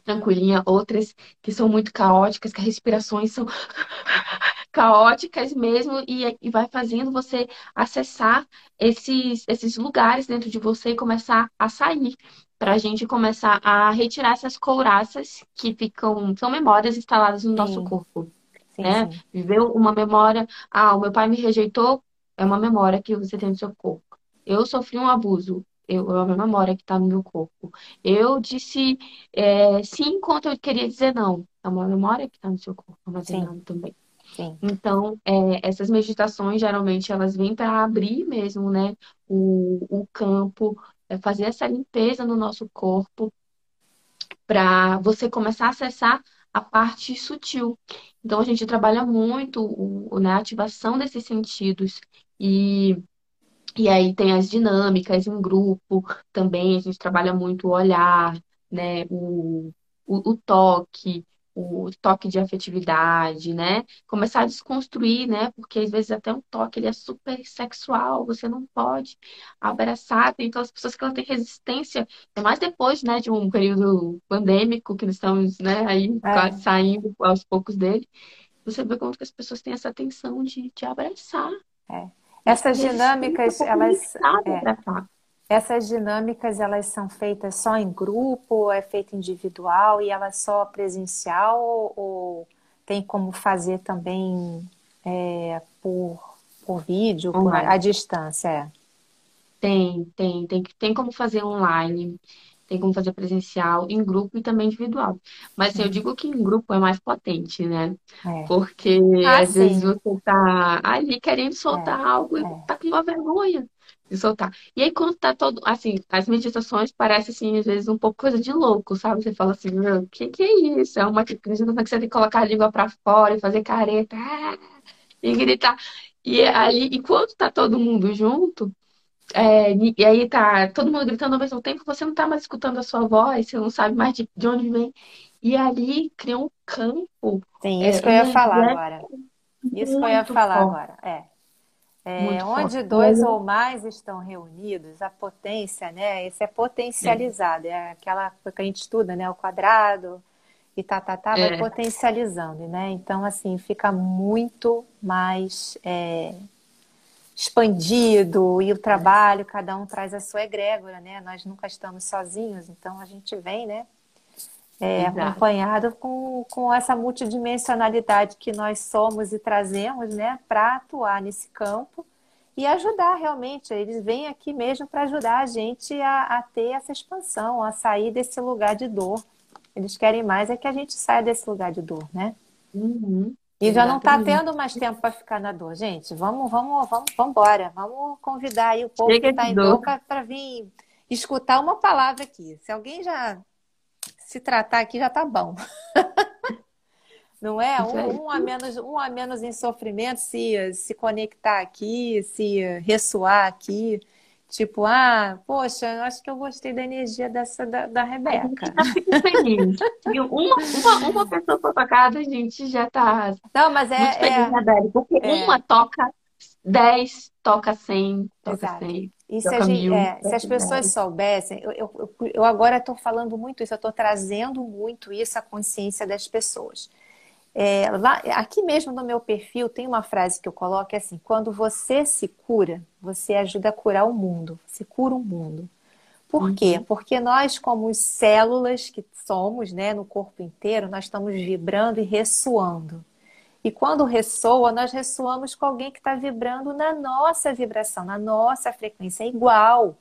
tranquilinha, outras que são muito caóticas, que as respirações são caóticas mesmo e, e vai fazendo você acessar esses, esses lugares dentro de você e começar a sair. Para a gente começar a retirar essas couraças que ficam, são memórias instaladas no nosso
Sim,
corpo,
sim,
né?
sim.
Viveu uma memória, ah, o meu pai me rejeitou, é uma memória que você tem no seu corpo. Eu sofri um abuso, eu, é uma memória que está no meu corpo. Eu disse é, sim enquanto eu queria dizer não, é uma memória que está no seu corpo armazenada também.
sim.
Então, é, essas meditações, geralmente, elas vêm para abrir mesmo, né, o, o campo, é, fazer essa limpeza no nosso corpo, para você começar a acessar a parte sutil. Então, a gente trabalha muito o, né, a ativação desses sentidos. E e aí tem as dinâmicas em grupo também, a gente trabalha muito o olhar, né? O, o, o toque, o toque de afetividade, né? Começar a desconstruir, né? Porque às vezes até um toque ele é super sexual, você não pode abraçar. Tem aquelas pessoas que ela têm resistência, é mais depois, né, de um período pandêmico que nós estamos, né, aí
É,
quase saindo aos poucos dele. Você vê como que as pessoas têm essa tensão de, de abraçar.
é.
Essa
Essas dinâmicas, elas, é. Essas dinâmicas, elas são feitas só em grupo, é feita individual e ela é só presencial ou, tem como fazer também é, por, por vídeo, por à distância? É.
Tem, tem, tem, tem como fazer online, tem como fazer presencial, em grupo e também individual. Mas assim, eu
Uhum.
digo que em grupo é mais potente, né?
É.
Porque
Ah,
às vezes
sim.
você tá ali querendo
É,
soltar algo e
é.
tá com uma vergonha de soltar. E aí quando tá todo, assim, as meditações parecem assim, às vezes um pouco coisa de louco, sabe? Você fala assim, meu, o que que é isso? É uma meditação que você tem que colocar a língua pra fora e fazer careta, ah, e gritar. E ali, enquanto tá todo mundo junto, é, e aí tá todo mundo gritando ao mesmo tempo, você não tá mais escutando a sua voz, você não sabe mais de, de onde vem. E ali cria um campo
Sim, isso
é,
que eu ia falar agora. Isso que eu ia falar
forte,
agora. É. É,
forte.
onde
E aí
dois ou mais estão reunidos, a potência, né? Esse é potencializado, é aquela coisa que a gente estuda, né? O quadrado e tá, tá, tá, vai
é, é,
potencializando, né? Então, assim, fica muito mais é, expandido e o trabalho, cada um traz a sua egrégora, né? Nós nunca estamos sozinhos, então a gente vem, né? É,
exato.
acompanhado com, com essa multidimensionalidade que nós somos e trazemos, né, para atuar nesse campo e ajudar realmente. Eles vêm aqui mesmo para ajudar a gente a, a ter essa expansão, a sair desse lugar de dor. Eles querem mais é que a gente saia desse lugar de dor, né?
Uhum,
E já não está tendo mais tempo para ficar na dor. Gente, vamos, vamos, vamos, vamos embora. Vamos convidar aí o povo que
Chega
está
de
em
dor
para vir escutar uma palavra aqui. Se alguém já se tratar aqui, já tá bom. Não é?
Isso aí.
Um, um a menos, um a menos em sofrimento se, se conectar aqui, se ressoar aqui. Tipo, ah, poxa, eu acho que eu gostei da energia dessa da, da
A gente
Rebeca.
fica feliz. Uma, uma, uma pessoa casa, a gente já tá
Não, mas
muito
é,
feliz,
é,
né, Beli? Porque
é,
uma toca 10, toca 100, toca
exato.
100.
E se, gente, é, se as pessoas soubessem, eu, eu, eu agora estou falando muito isso, eu estou trazendo muito isso à consciência das pessoas. É, lá, aqui mesmo no meu perfil tem uma frase que eu coloco é assim: quando você se cura, você ajuda a curar o mundo, você cura o mundo. Por uhum. quê? Porque nós, como células que somos, né, no corpo inteiro, nós estamos vibrando e ressoando. E quando ressoa, nós ressoamos com alguém que está vibrando na nossa vibração, na nossa frequência, é igual.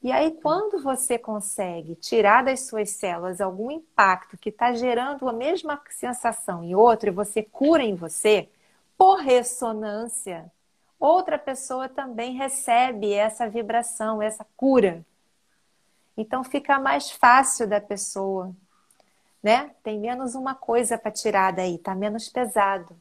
E aí, quando você consegue tirar das suas células algum impacto que está gerando a mesma sensação em outro, e você cura em você, por ressonância, outra pessoa também recebe essa vibração, essa cura. Então fica mais fácil da pessoa, né? Tem menos uma coisa para tirar daí, tá menos pesado.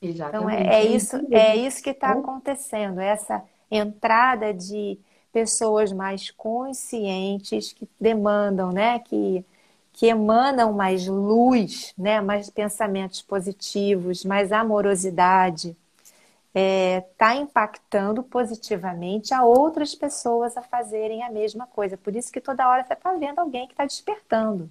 Exatamente. Então é, é isso, é isso que está acontecendo, essa entrada de pessoas mais conscientes que demandam, né, que que emanam mais luz, né, mais pensamentos positivos, mais amorosidade, está é, tá impactando positivamente a outras pessoas a fazerem a mesma coisa. Por isso que toda hora você está vendo alguém que está despertando.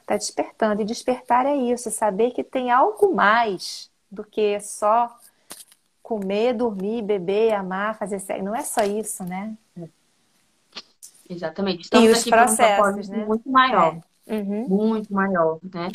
Está despertando. E despertar é isso, saber que tem algo mais do que só comer, dormir, beber, amar, fazer sexo. Não é só isso, né?
Exatamente. Estamos
e os processos,
um né? Muito maior. É. Uhum. Muito maior, né?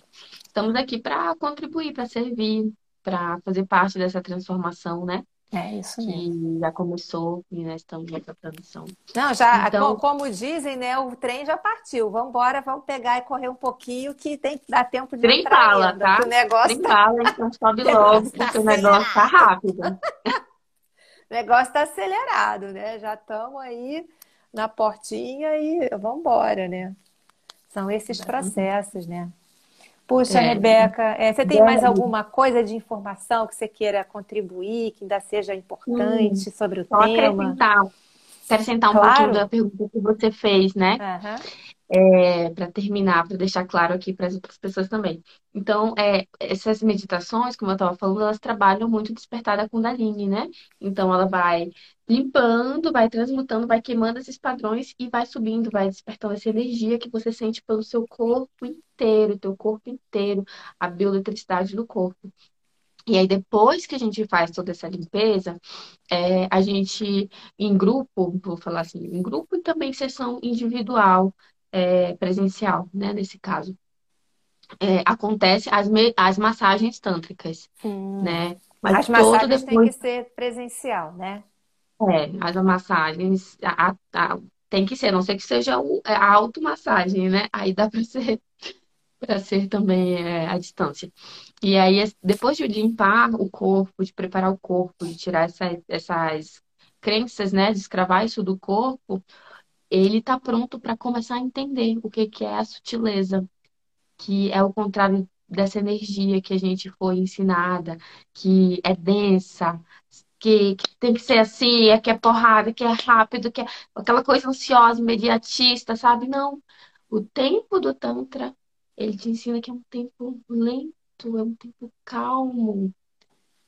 Estamos aqui para contribuir, para servir, para fazer parte dessa transformação, né?
É isso mesmo.
Que já começou e nós estamos nessa transição.
Não, já, então, como dizem, né? O trem já partiu. Vamos embora, vamos pegar e correr um pouquinho, que tem que dar tempo de
trem entrar fala, ainda, tá?
O negócio
trem tá... fala, então sobe logo, porque o negócio tá rápido.
o negócio está acelerado, né? Já estamos aí na portinha e vamos embora, né? São esses processos, né? Puxa, é. Rebeca, é, você tem mais alguma coisa de informação que você queira contribuir, que ainda seja importante hum, sobre o
só tema? Acrescentar, acrescentar um claro. pouquinho da pergunta que você fez, né? Uhum é, para terminar, para deixar claro aqui para as pessoas também. Então, é, essas meditações, como eu estava falando, elas trabalham muito despertar da Kundalini, né? Então, ela vai limpando, vai transmutando, vai queimando esses padrões e vai subindo, vai despertando essa energia que você sente pelo seu corpo inteiro, teu corpo inteiro, a bioeletricidade do corpo. E aí, depois que a gente faz toda essa limpeza, é, a gente, em grupo, vou falar assim, em grupo e também sessão individual, é, presencial, né, nesse caso. É, acontece as, as massagens tântricas, hum. né?
Mas as massagens depois... tem que ser presencial, né?
É, as massagens a, a, tem que ser, a não sei que seja o, é, a automassagem, né? Aí dá para ser para ser também é, à distância. E aí, depois de limpar o corpo, de preparar o corpo, de tirar essa, essas crenças, né, de escravar isso do corpo, ele está pronto para começar a entender o que, que é a sutileza, que é o contrário dessa energia que a gente foi ensinada, que é densa, que, que, tem que ser assim, é que é porrada, que é rápido, que é aquela coisa ansiosa, imediatista, sabe? Não. O tempo do Tantra, ele te ensina que é um tempo lento, é um tempo calmo,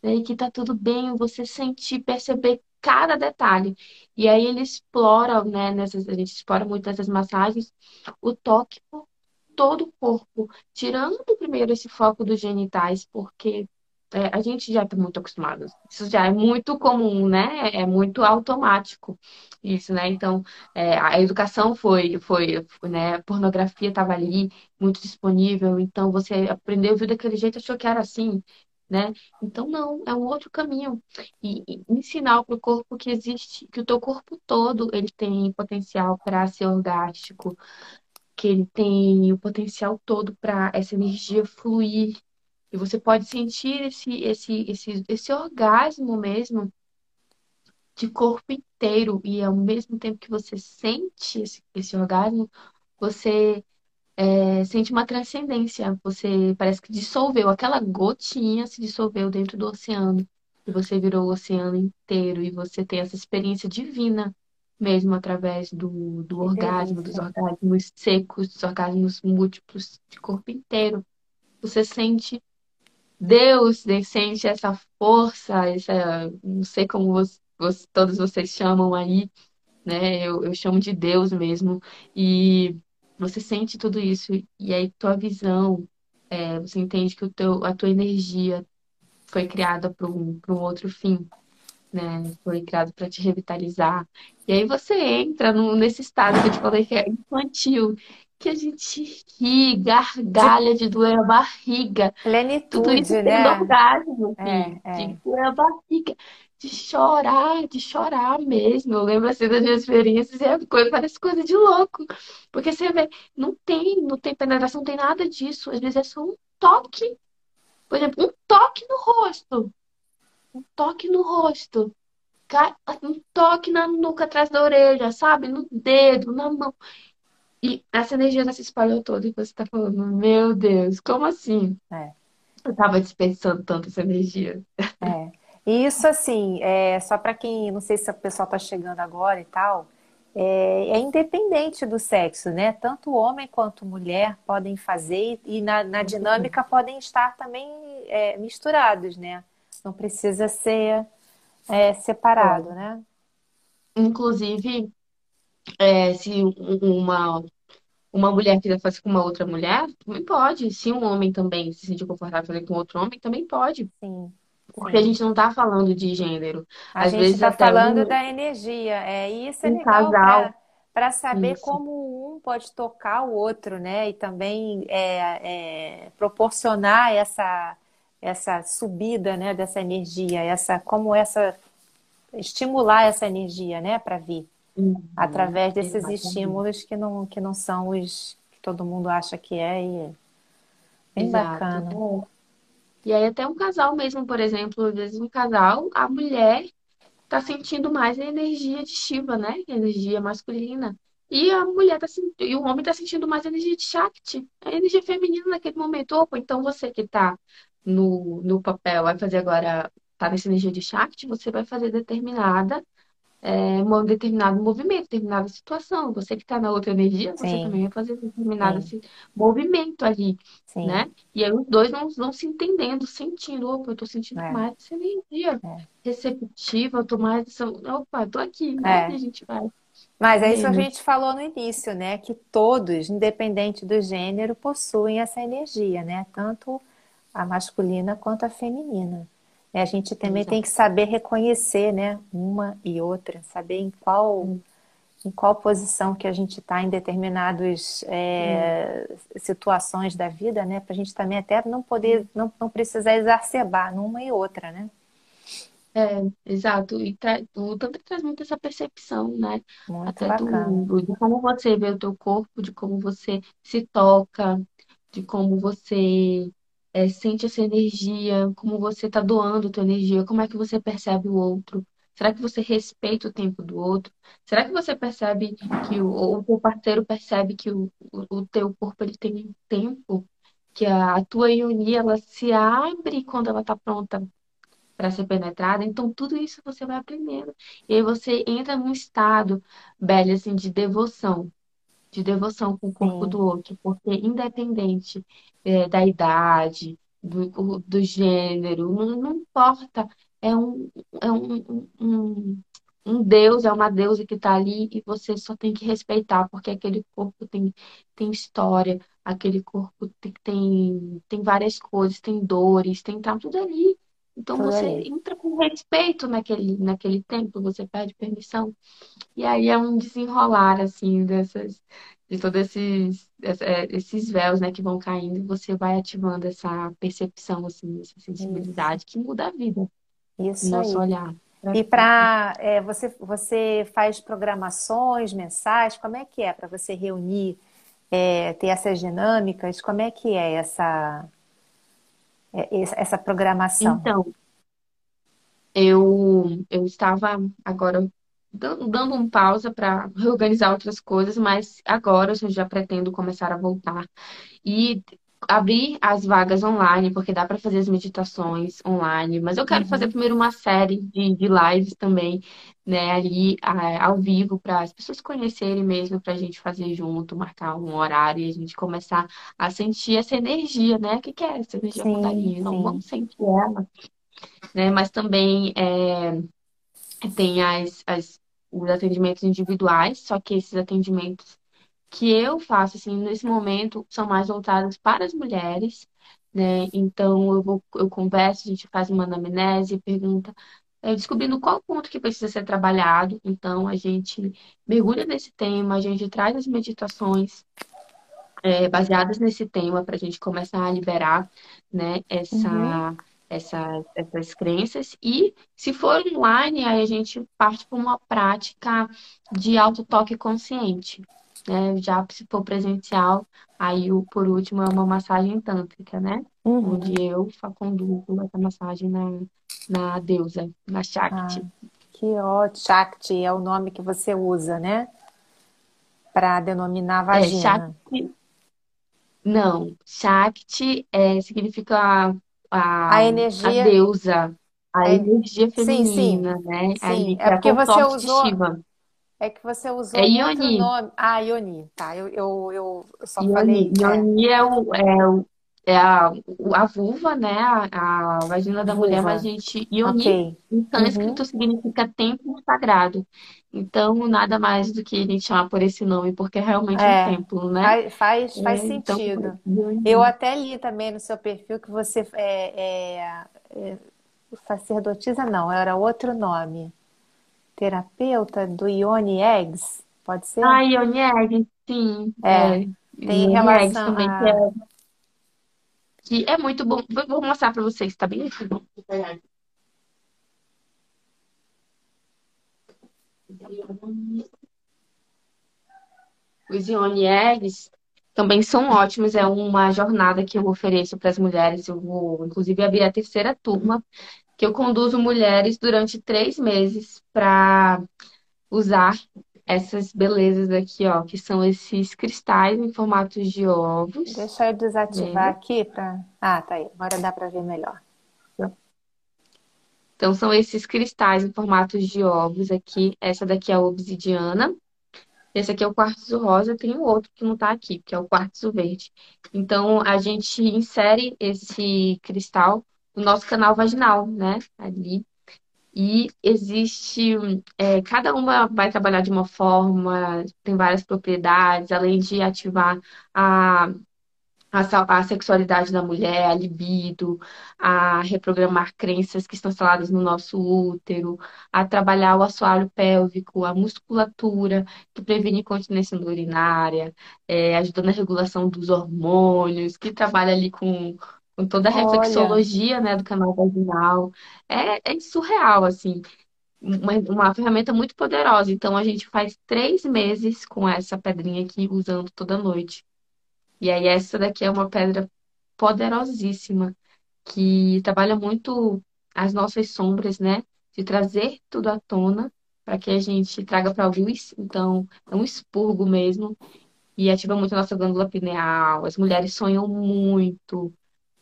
né? E que tá tudo bem você sentir, perceber cada detalhe. E aí ele explora, né, nessas, a gente explora muito nessas massagens, o toque por todo o corpo, tirando primeiro esse foco dos genitais, porque é, a gente já está muito acostumado. Isso já é muito comum, né? É muito automático isso, né? Então, é, a educação foi, foi, né? A pornografia estava ali, muito disponível. Então, você aprendeu, viu daquele jeito, achou que era assim né? Então, não, é um outro caminho. E, e ensinar para o corpo que existe, que o teu corpo todo ele tem potencial para ser orgástico, que ele tem o potencial todo para essa energia fluir. E você pode sentir esse, esse, esse, esse orgasmo mesmo de corpo inteiro. E ao mesmo tempo que você sente esse, esse orgasmo, você é, sente uma transcendência. Você parece que dissolveu, aquela gotinha se dissolveu dentro do oceano. E você virou o oceano inteiro. E você tem essa experiência divina mesmo através do, do orgasmo, dos orgasmos secos, dos orgasmos múltiplos de corpo inteiro. Você sente Deus, sente essa força, essa, não sei como você, todos vocês chamam aí, né? Eu, eu chamo de Deus mesmo. E você sente tudo isso, e aí tua visão, é, você entende que o teu, a tua energia foi criada para um, um outro fim, né? Foi criado para te revitalizar. E aí você entra no, nesse estado que eu te falei que é infantil, que a gente ri,
De
gargalha de doer a barriga. Tudo isso
plenitude, né?
orgasmo,
É,
assim, de
é.
doer a barriga, de chorar, de chorar mesmo. Eu lembro assim das minhas experiências e é coisa, parece coisa de louco. Porque você vê, não tem, não tem penetração, não tem nada disso. Às vezes é só um toque. Por exemplo, um toque no rosto. Um toque no rosto. Um toque na nuca atrás da orelha, sabe? No dedo, na mão. E essa energia já se espalhou toda e você tá falando, meu Deus, como assim?
é.
Eu tava dispensando tanto essa energia.
É. E isso, assim, é, só para quem, não sei se o pessoal está chegando agora e tal, é, é independente do sexo, né? Tanto homem quanto mulher podem fazer e na, na dinâmica podem estar também é, misturados, né? Não precisa ser é, separado, né?
Inclusive, é, se um- uma, uma mulher quiser fazer com uma outra mulher, também pode. Se um homem também se sentir confortável fazer com outro homem, também pode.
Sim,
Porque a
sim.
gente não tá falando de gênero.
A
Às
gente
vezes
está falando
um,
da energia, é, e isso é
um
legal para saber
isso.
como um pode tocar o outro, né? E também é, é, proporcionar essa, essa subida, né, dessa energia, essa, como essa, estimular essa energia, né, para vir,
Uhum,
através desses
exatamente.
estímulos que não, que não são os que todo mundo acha que é, e é bem
Exato.
bacana.
É. E aí até um casal mesmo, por exemplo, às vezes um casal, a mulher tá sentindo mais a energia de Shiva, né? Energia masculina. E a mulher tá sentindo, e o homem tá sentindo mais a energia de Shakti, a energia feminina naquele momento. Opa, então você que tá no, no papel vai fazer agora, tá nessa energia de Shakti, você vai fazer determinada, é, um determinado movimento, determinada situação. Você que tá na outra energia, você
Sim,
também vai fazer determinado
sim,
movimento ali,
sim,
né? E aí os dois não, não se entendendo, sentindo, opa, eu tô sentindo
é,
mais essa energia receptiva, eu tô mais. essa- Opa, tô aqui,
é,
né? E
é.
a gente vai
Mas é isso que a gente falou no início, né? Que todos, independente do gênero, possuem essa energia, né? Tanto a masculina quanto a feminina. E a gente também tem
Exato.
que saber reconhecer, né? Uma e outra, saber em qual, em qual posição que a gente está em determinadas
Hum,
é, situações da vida, né? Para a gente também até não poder, não, não precisar exacerbar numa e outra, né?
É, exato. E tra... o Tantra traz muito essa percepção, né?
Muito
Até
bacana.
do- de como você vê o teu corpo, de como você se toca, de como você é, sente essa energia, como você está doando tua energia, como é que você percebe o outro. Será que você respeita o tempo do outro? Será que você percebe que o, ou o parceiro percebe que o, o, teu corpo ele tem um tempo, que a, a tua ionia ela se abre quando ela está pronta para ser penetrada. Então, tudo isso você vai aprendendo. E aí você entra num estado, Belle, assim, de devoção, de devoção com o corpo
Sim,
do outro, porque independente, é, da idade, do, do gênero, não, não importa. É um, é um, um, um Deus, é uma deusa que está ali e você só tem que respeitar, porque aquele corpo tem, tem história, aquele corpo tem, tem, tem várias coisas, tem dores, tem tá tudo ali. Então
tudo
você
ali.
entra com respeito naquele, naquele templo, você pede permissão. E aí é um desenrolar, assim, dessas, de todos esses, é, esses véus, né, que vão caindo, e você vai ativando essa percepção, assim, essa
Isso,
sensibilidade que muda a vida,
isso
nosso
aí.
olhar.
E para você, você faz programações mensais? Como é que é para você reunir, é, ter essas dinâmicas? Como é que é essa, é, essa programação?
Então, eu, eu estava agora dando, dando um pausa para reorganizar outras coisas, mas agora eu já pretendo começar a voltar e abrir as vagas online, porque dá para fazer as meditações online, mas eu quero fazer
Uhum,
primeiro uma série de, de lives também, né, ali ah, ao vivo, para as pessoas conhecerem mesmo, para a gente fazer junto, marcar um horário e a gente começar a sentir essa energia, né? O que que é essa energia
Sim?
Não, vamos sentir ela, né? Mas também é, tem as, as os atendimentos individuais, só que esses atendimentos que eu faço, assim, nesse momento, são mais voltados para as mulheres, né? Então, eu vou, eu converso, a gente faz uma anamnese, pergunta, é, descobrindo qual ponto que precisa ser trabalhado. Então, a gente mergulha nesse tema, a gente traz as meditações é, baseadas nesse tema para a gente começar a liberar, né, essa... Uhum essa, essas crenças. E se for online, aí a gente parte para uma prática de autotoque consciente. Né? Já se for presencial, aí o, por último é uma massagem tântrica, né? Uhum. Onde eu conduzo essa massagem na, na deusa, na Shakti. Ah,
que ótimo. Shakti é o nome que você usa, né? Para denominar a vagina. É, Shakti...
Não, Shakti é, significa a,
a energia,
a deusa, a é, energia feminina, sim, sim. né?
Sim, é porque você usou. É que você usou
é Ioni.
nome. Ah, Ioni, tá. Eu, eu, eu só
Ioni.
falei.
Ioni é, é, o, é, o, é a, a vulva, né? A, a vagina da vulva. mulher, mas a gente. Ioni, okay. em sânscrito, uhum. significa templo sagrado. Então, nada mais do que a gente chamar por esse nome, porque é realmente é, um templo, né?
Faz, faz, é, então, sentido. Então, eu até li também no seu perfil que você é, é, é sacerdotisa, não, era outro nome terapeuta do Ione Eggs, pode ser?
Ah, Ione Eggs, sim.
É, é. tem Ione relação Eggs também, a... que, é,
que é muito bom. Vou mostrar para vocês, tá bem. Os Ione Eggs também são ótimos, é uma jornada que eu ofereço para as mulheres. Eu vou, inclusive, abrir a terceira turma que eu conduzo mulheres durante três meses para usar essas belezas aqui, ó, que são esses cristais em formatos de ovos.
Deixa eu desativar aqui para. Ah, tá aí. Agora dá para ver melhor.
Então, são esses cristais em formatos de ovos aqui. Essa daqui é a obsidiana. Esse aqui é o quartzo rosa. Tem um outro que não está aqui, que é o quartzo verde. Então, a gente insere esse cristal no nosso canal vaginal, né? Ali. E existe, é, cada uma vai trabalhar de uma forma, tem várias propriedades, além de ativar a a, a sexualidade da mulher, a libido, a reprogramar crenças que estão instaladas no nosso útero, a trabalhar o assoalho pélvico, a musculatura, que previne incontinência urinária, é, ajuda na regulação dos hormônios, que trabalha ali com, com toda a reflexologia, né, do canal vaginal. É, é surreal, assim. Uma, uma ferramenta muito poderosa. Então, a gente faz três meses com essa pedrinha aqui, usando toda noite. E aí essa daqui é uma pedra poderosíssima que trabalha muito as nossas sombras, né? De trazer tudo à tona para que a gente traga para a luz. Então, é um expurgo mesmo e ativa muito a nossa glândula pineal. As mulheres sonham muito,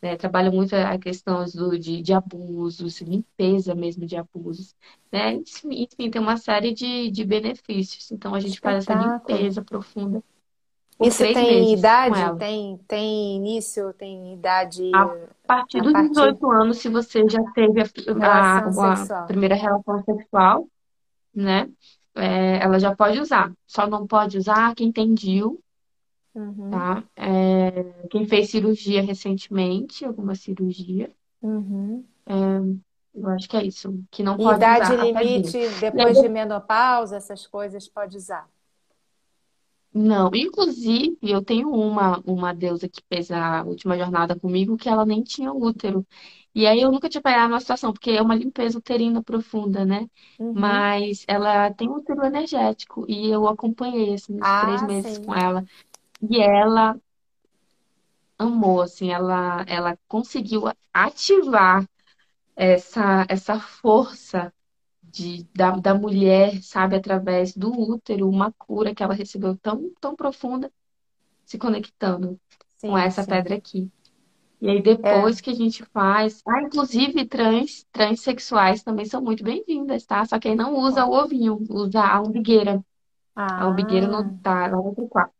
né? Trabalham muito a questão do, de, de abusos, limpeza mesmo de abusos, né? Enfim, tem uma série de, de benefícios. Então, a gente faz essa limpeza profunda
isso tem idade? Tem, tem início? Tem idade?
A partir dos partir... 18 anos, se você já teve a, a, a primeira relação sexual, né? É, ela já pode usar. Só não pode usar quem tem DIU, uhum. tá? É, quem fez cirurgia recentemente, alguma cirurgia.
Uhum.
É, eu acho que é isso. Que não pode
idade
usar.
Limite, depois de menopausa, essas coisas, pode usar.
Não, inclusive eu tenho uma uma deusa que fez a última jornada comigo que ela nem tinha útero. E aí eu nunca tinha pegado uma situação, porque é uma limpeza uterina profunda, né? Uhum. Mas ela tem útero energético e eu acompanhei assim, uns ah, três meses sim. com ela. E ela amou, assim, ela, ela conseguiu ativar essa, essa força de, da, da mulher, sabe, através do útero, uma cura que ela recebeu tão, tão profunda, se conectando sim, com essa sim. pedra aqui. E aí depois é. que a gente faz, ah, inclusive trans, transexuais também são muito bem-vindas, tá? Só que aí não usa o ovinho, usa a umbigueira. Ah. A umbigueira não tá, lá no quarto.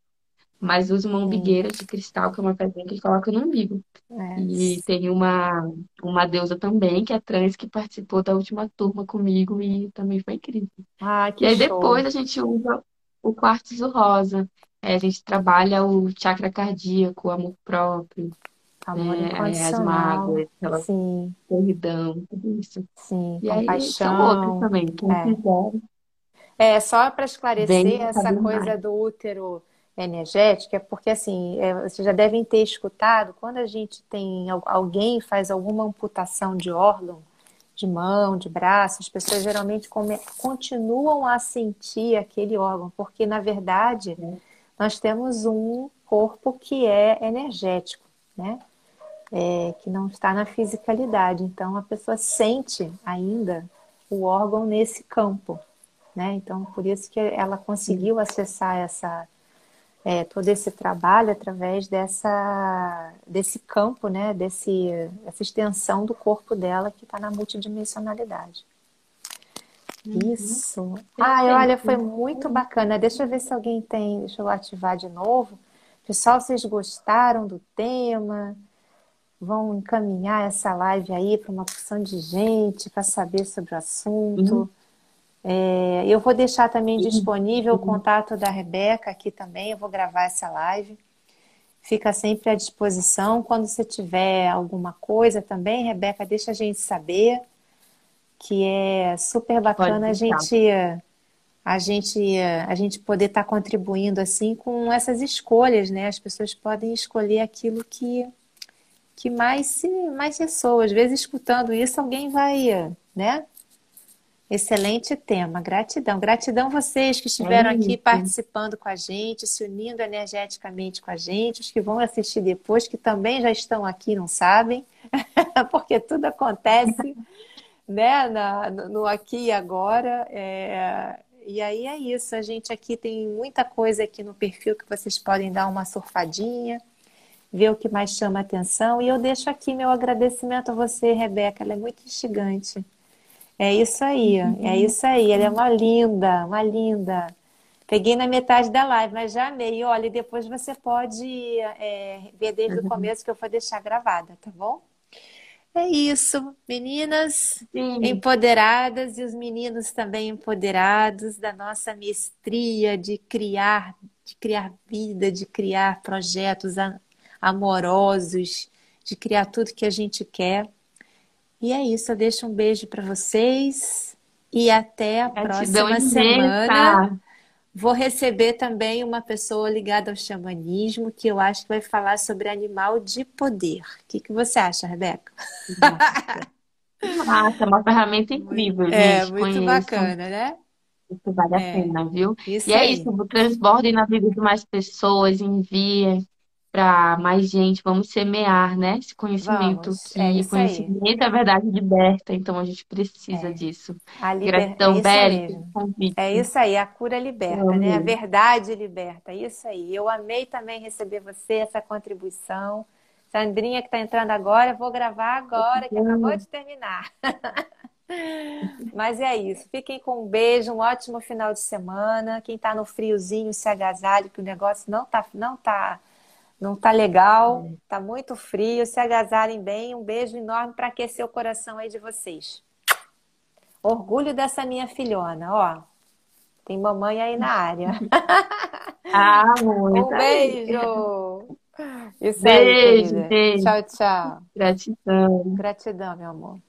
Mas usa uma umbigueira de cristal, que é uma pedrinha que coloca no umbigo.
É.
E tem uma, uma deusa também, que é trans, que participou da última turma comigo e também foi incrível.
Ah,
E
que
aí
show.
depois a gente usa o quartzo rosa. É, a gente trabalha o chakra cardíaco, o amor próprio,
Amor
né? É, as mágoas, aquela
Sim,
solidão, tudo isso.
sim,
E aí são outros
compaixão.
também. Quem
É.
quiser,
É, só para esclarecer essa coisa
mais.
do útero energético, é porque assim, é, vocês já devem ter escutado, quando a gente tem al- alguém faz alguma amputação de órgão, de mão, de braço, as pessoas geralmente come- continuam a sentir aquele órgão, porque na verdade nós temos um corpo que é energético, né? É, que não está na fisicalidade. Então a pessoa sente ainda o órgão nesse campo né? Então, por isso que ela conseguiu acessar essa, é, todo esse trabalho através dessa, desse campo, né? Desse, essa extensão do corpo dela que está na multidimensionalidade.
Uhum.
Isso. Ai, olha, foi muito bacana. Deixa eu ver se alguém tem. Deixa eu ativar de novo. Pessoal, vocês gostaram do tema? Vão encaminhar essa live aí para uma porção de gente para saber sobre o assunto.
Uhum.
É, eu vou deixar também disponível o
Uhum.
contato da Rebeca aqui também. Eu vou gravar essa live. Fica sempre à disposição. Quando você tiver alguma coisa também, Rebeca, deixa a gente saber, que é super bacana a gente a gente a gente poder estar contribuindo assim com essas escolhas, né? As pessoas podem escolher aquilo que que mais se mais ressoa. Às vezes escutando isso, alguém vai, né? Excelente tema, gratidão. Gratidão vocês que
É
estiveram aqui
isso.
participando com a gente, se unindo energeticamente com a gente, os que vão assistir depois, que também já estão aqui, não sabem, porque tudo acontece, né, na- no, no aqui e agora. é, e aí é isso, a gente aqui tem muita coisa aqui no perfil que vocês podem dar uma surfadinha, ver o que mais chama atenção. E eu deixo aqui meu agradecimento a você, Rebeca, ela é muito instigante. É isso aí, é isso aí. Ela é uma linda, uma linda. Peguei na metade da live, mas já amei. Olha, e depois você pode é, ver desde o começo que eu vou deixar gravada, tá bom? É isso, meninas
Sim.
empoderadas e os meninos também empoderados da nossa mestria de criar, de criar vida, de criar projetos amorosos, de criar tudo que a gente quer. E é isso, eu deixo um beijo para vocês e até a
Gratidão
próxima semana. Vou receber também uma pessoa ligada ao xamanismo que eu acho que vai falar sobre animal de poder. O que que você acha, Rebeca?
Massa, é uma ferramenta incrível,
É,
gente.
muito
Conheçam.
bacana, né?
Isso vale a
É,
pena, viu? E é
aí.
isso, transbordem na vida de mais pessoas, enviem para mais gente. Vamos semear, né? Esse conhecimento
Vamos, é
que
isso aí.
conhecimento é verdade liberta, então a gente precisa
É,
disso.
a liber... é
Gratidão, Belle, convite.
É isso aí, a cura
Eu
liberta, né? A
amei.
verdade liberta, isso aí. Eu amei também receber você, essa contribuição. Sandrinha que está entrando agora, eu vou gravar agora, que acabou de terminar. Mas é isso. Fiquem com um beijo, um ótimo final de semana. Quem está no friozinho, se agasalhe, que o negócio não tá, não tá, não tá legal, tá muito frio. Se agasalhem bem. Um beijo enorme para aquecer o coração aí de vocês. Orgulho dessa minha filhona, ó. Tem mamãe aí na área.
Ah, muito.
Um
aí.
beijo. Isso aí,
Beijo,
querida.
beijo.
Tchau, tchau.
Gratidão.
Gratidão, meu amor.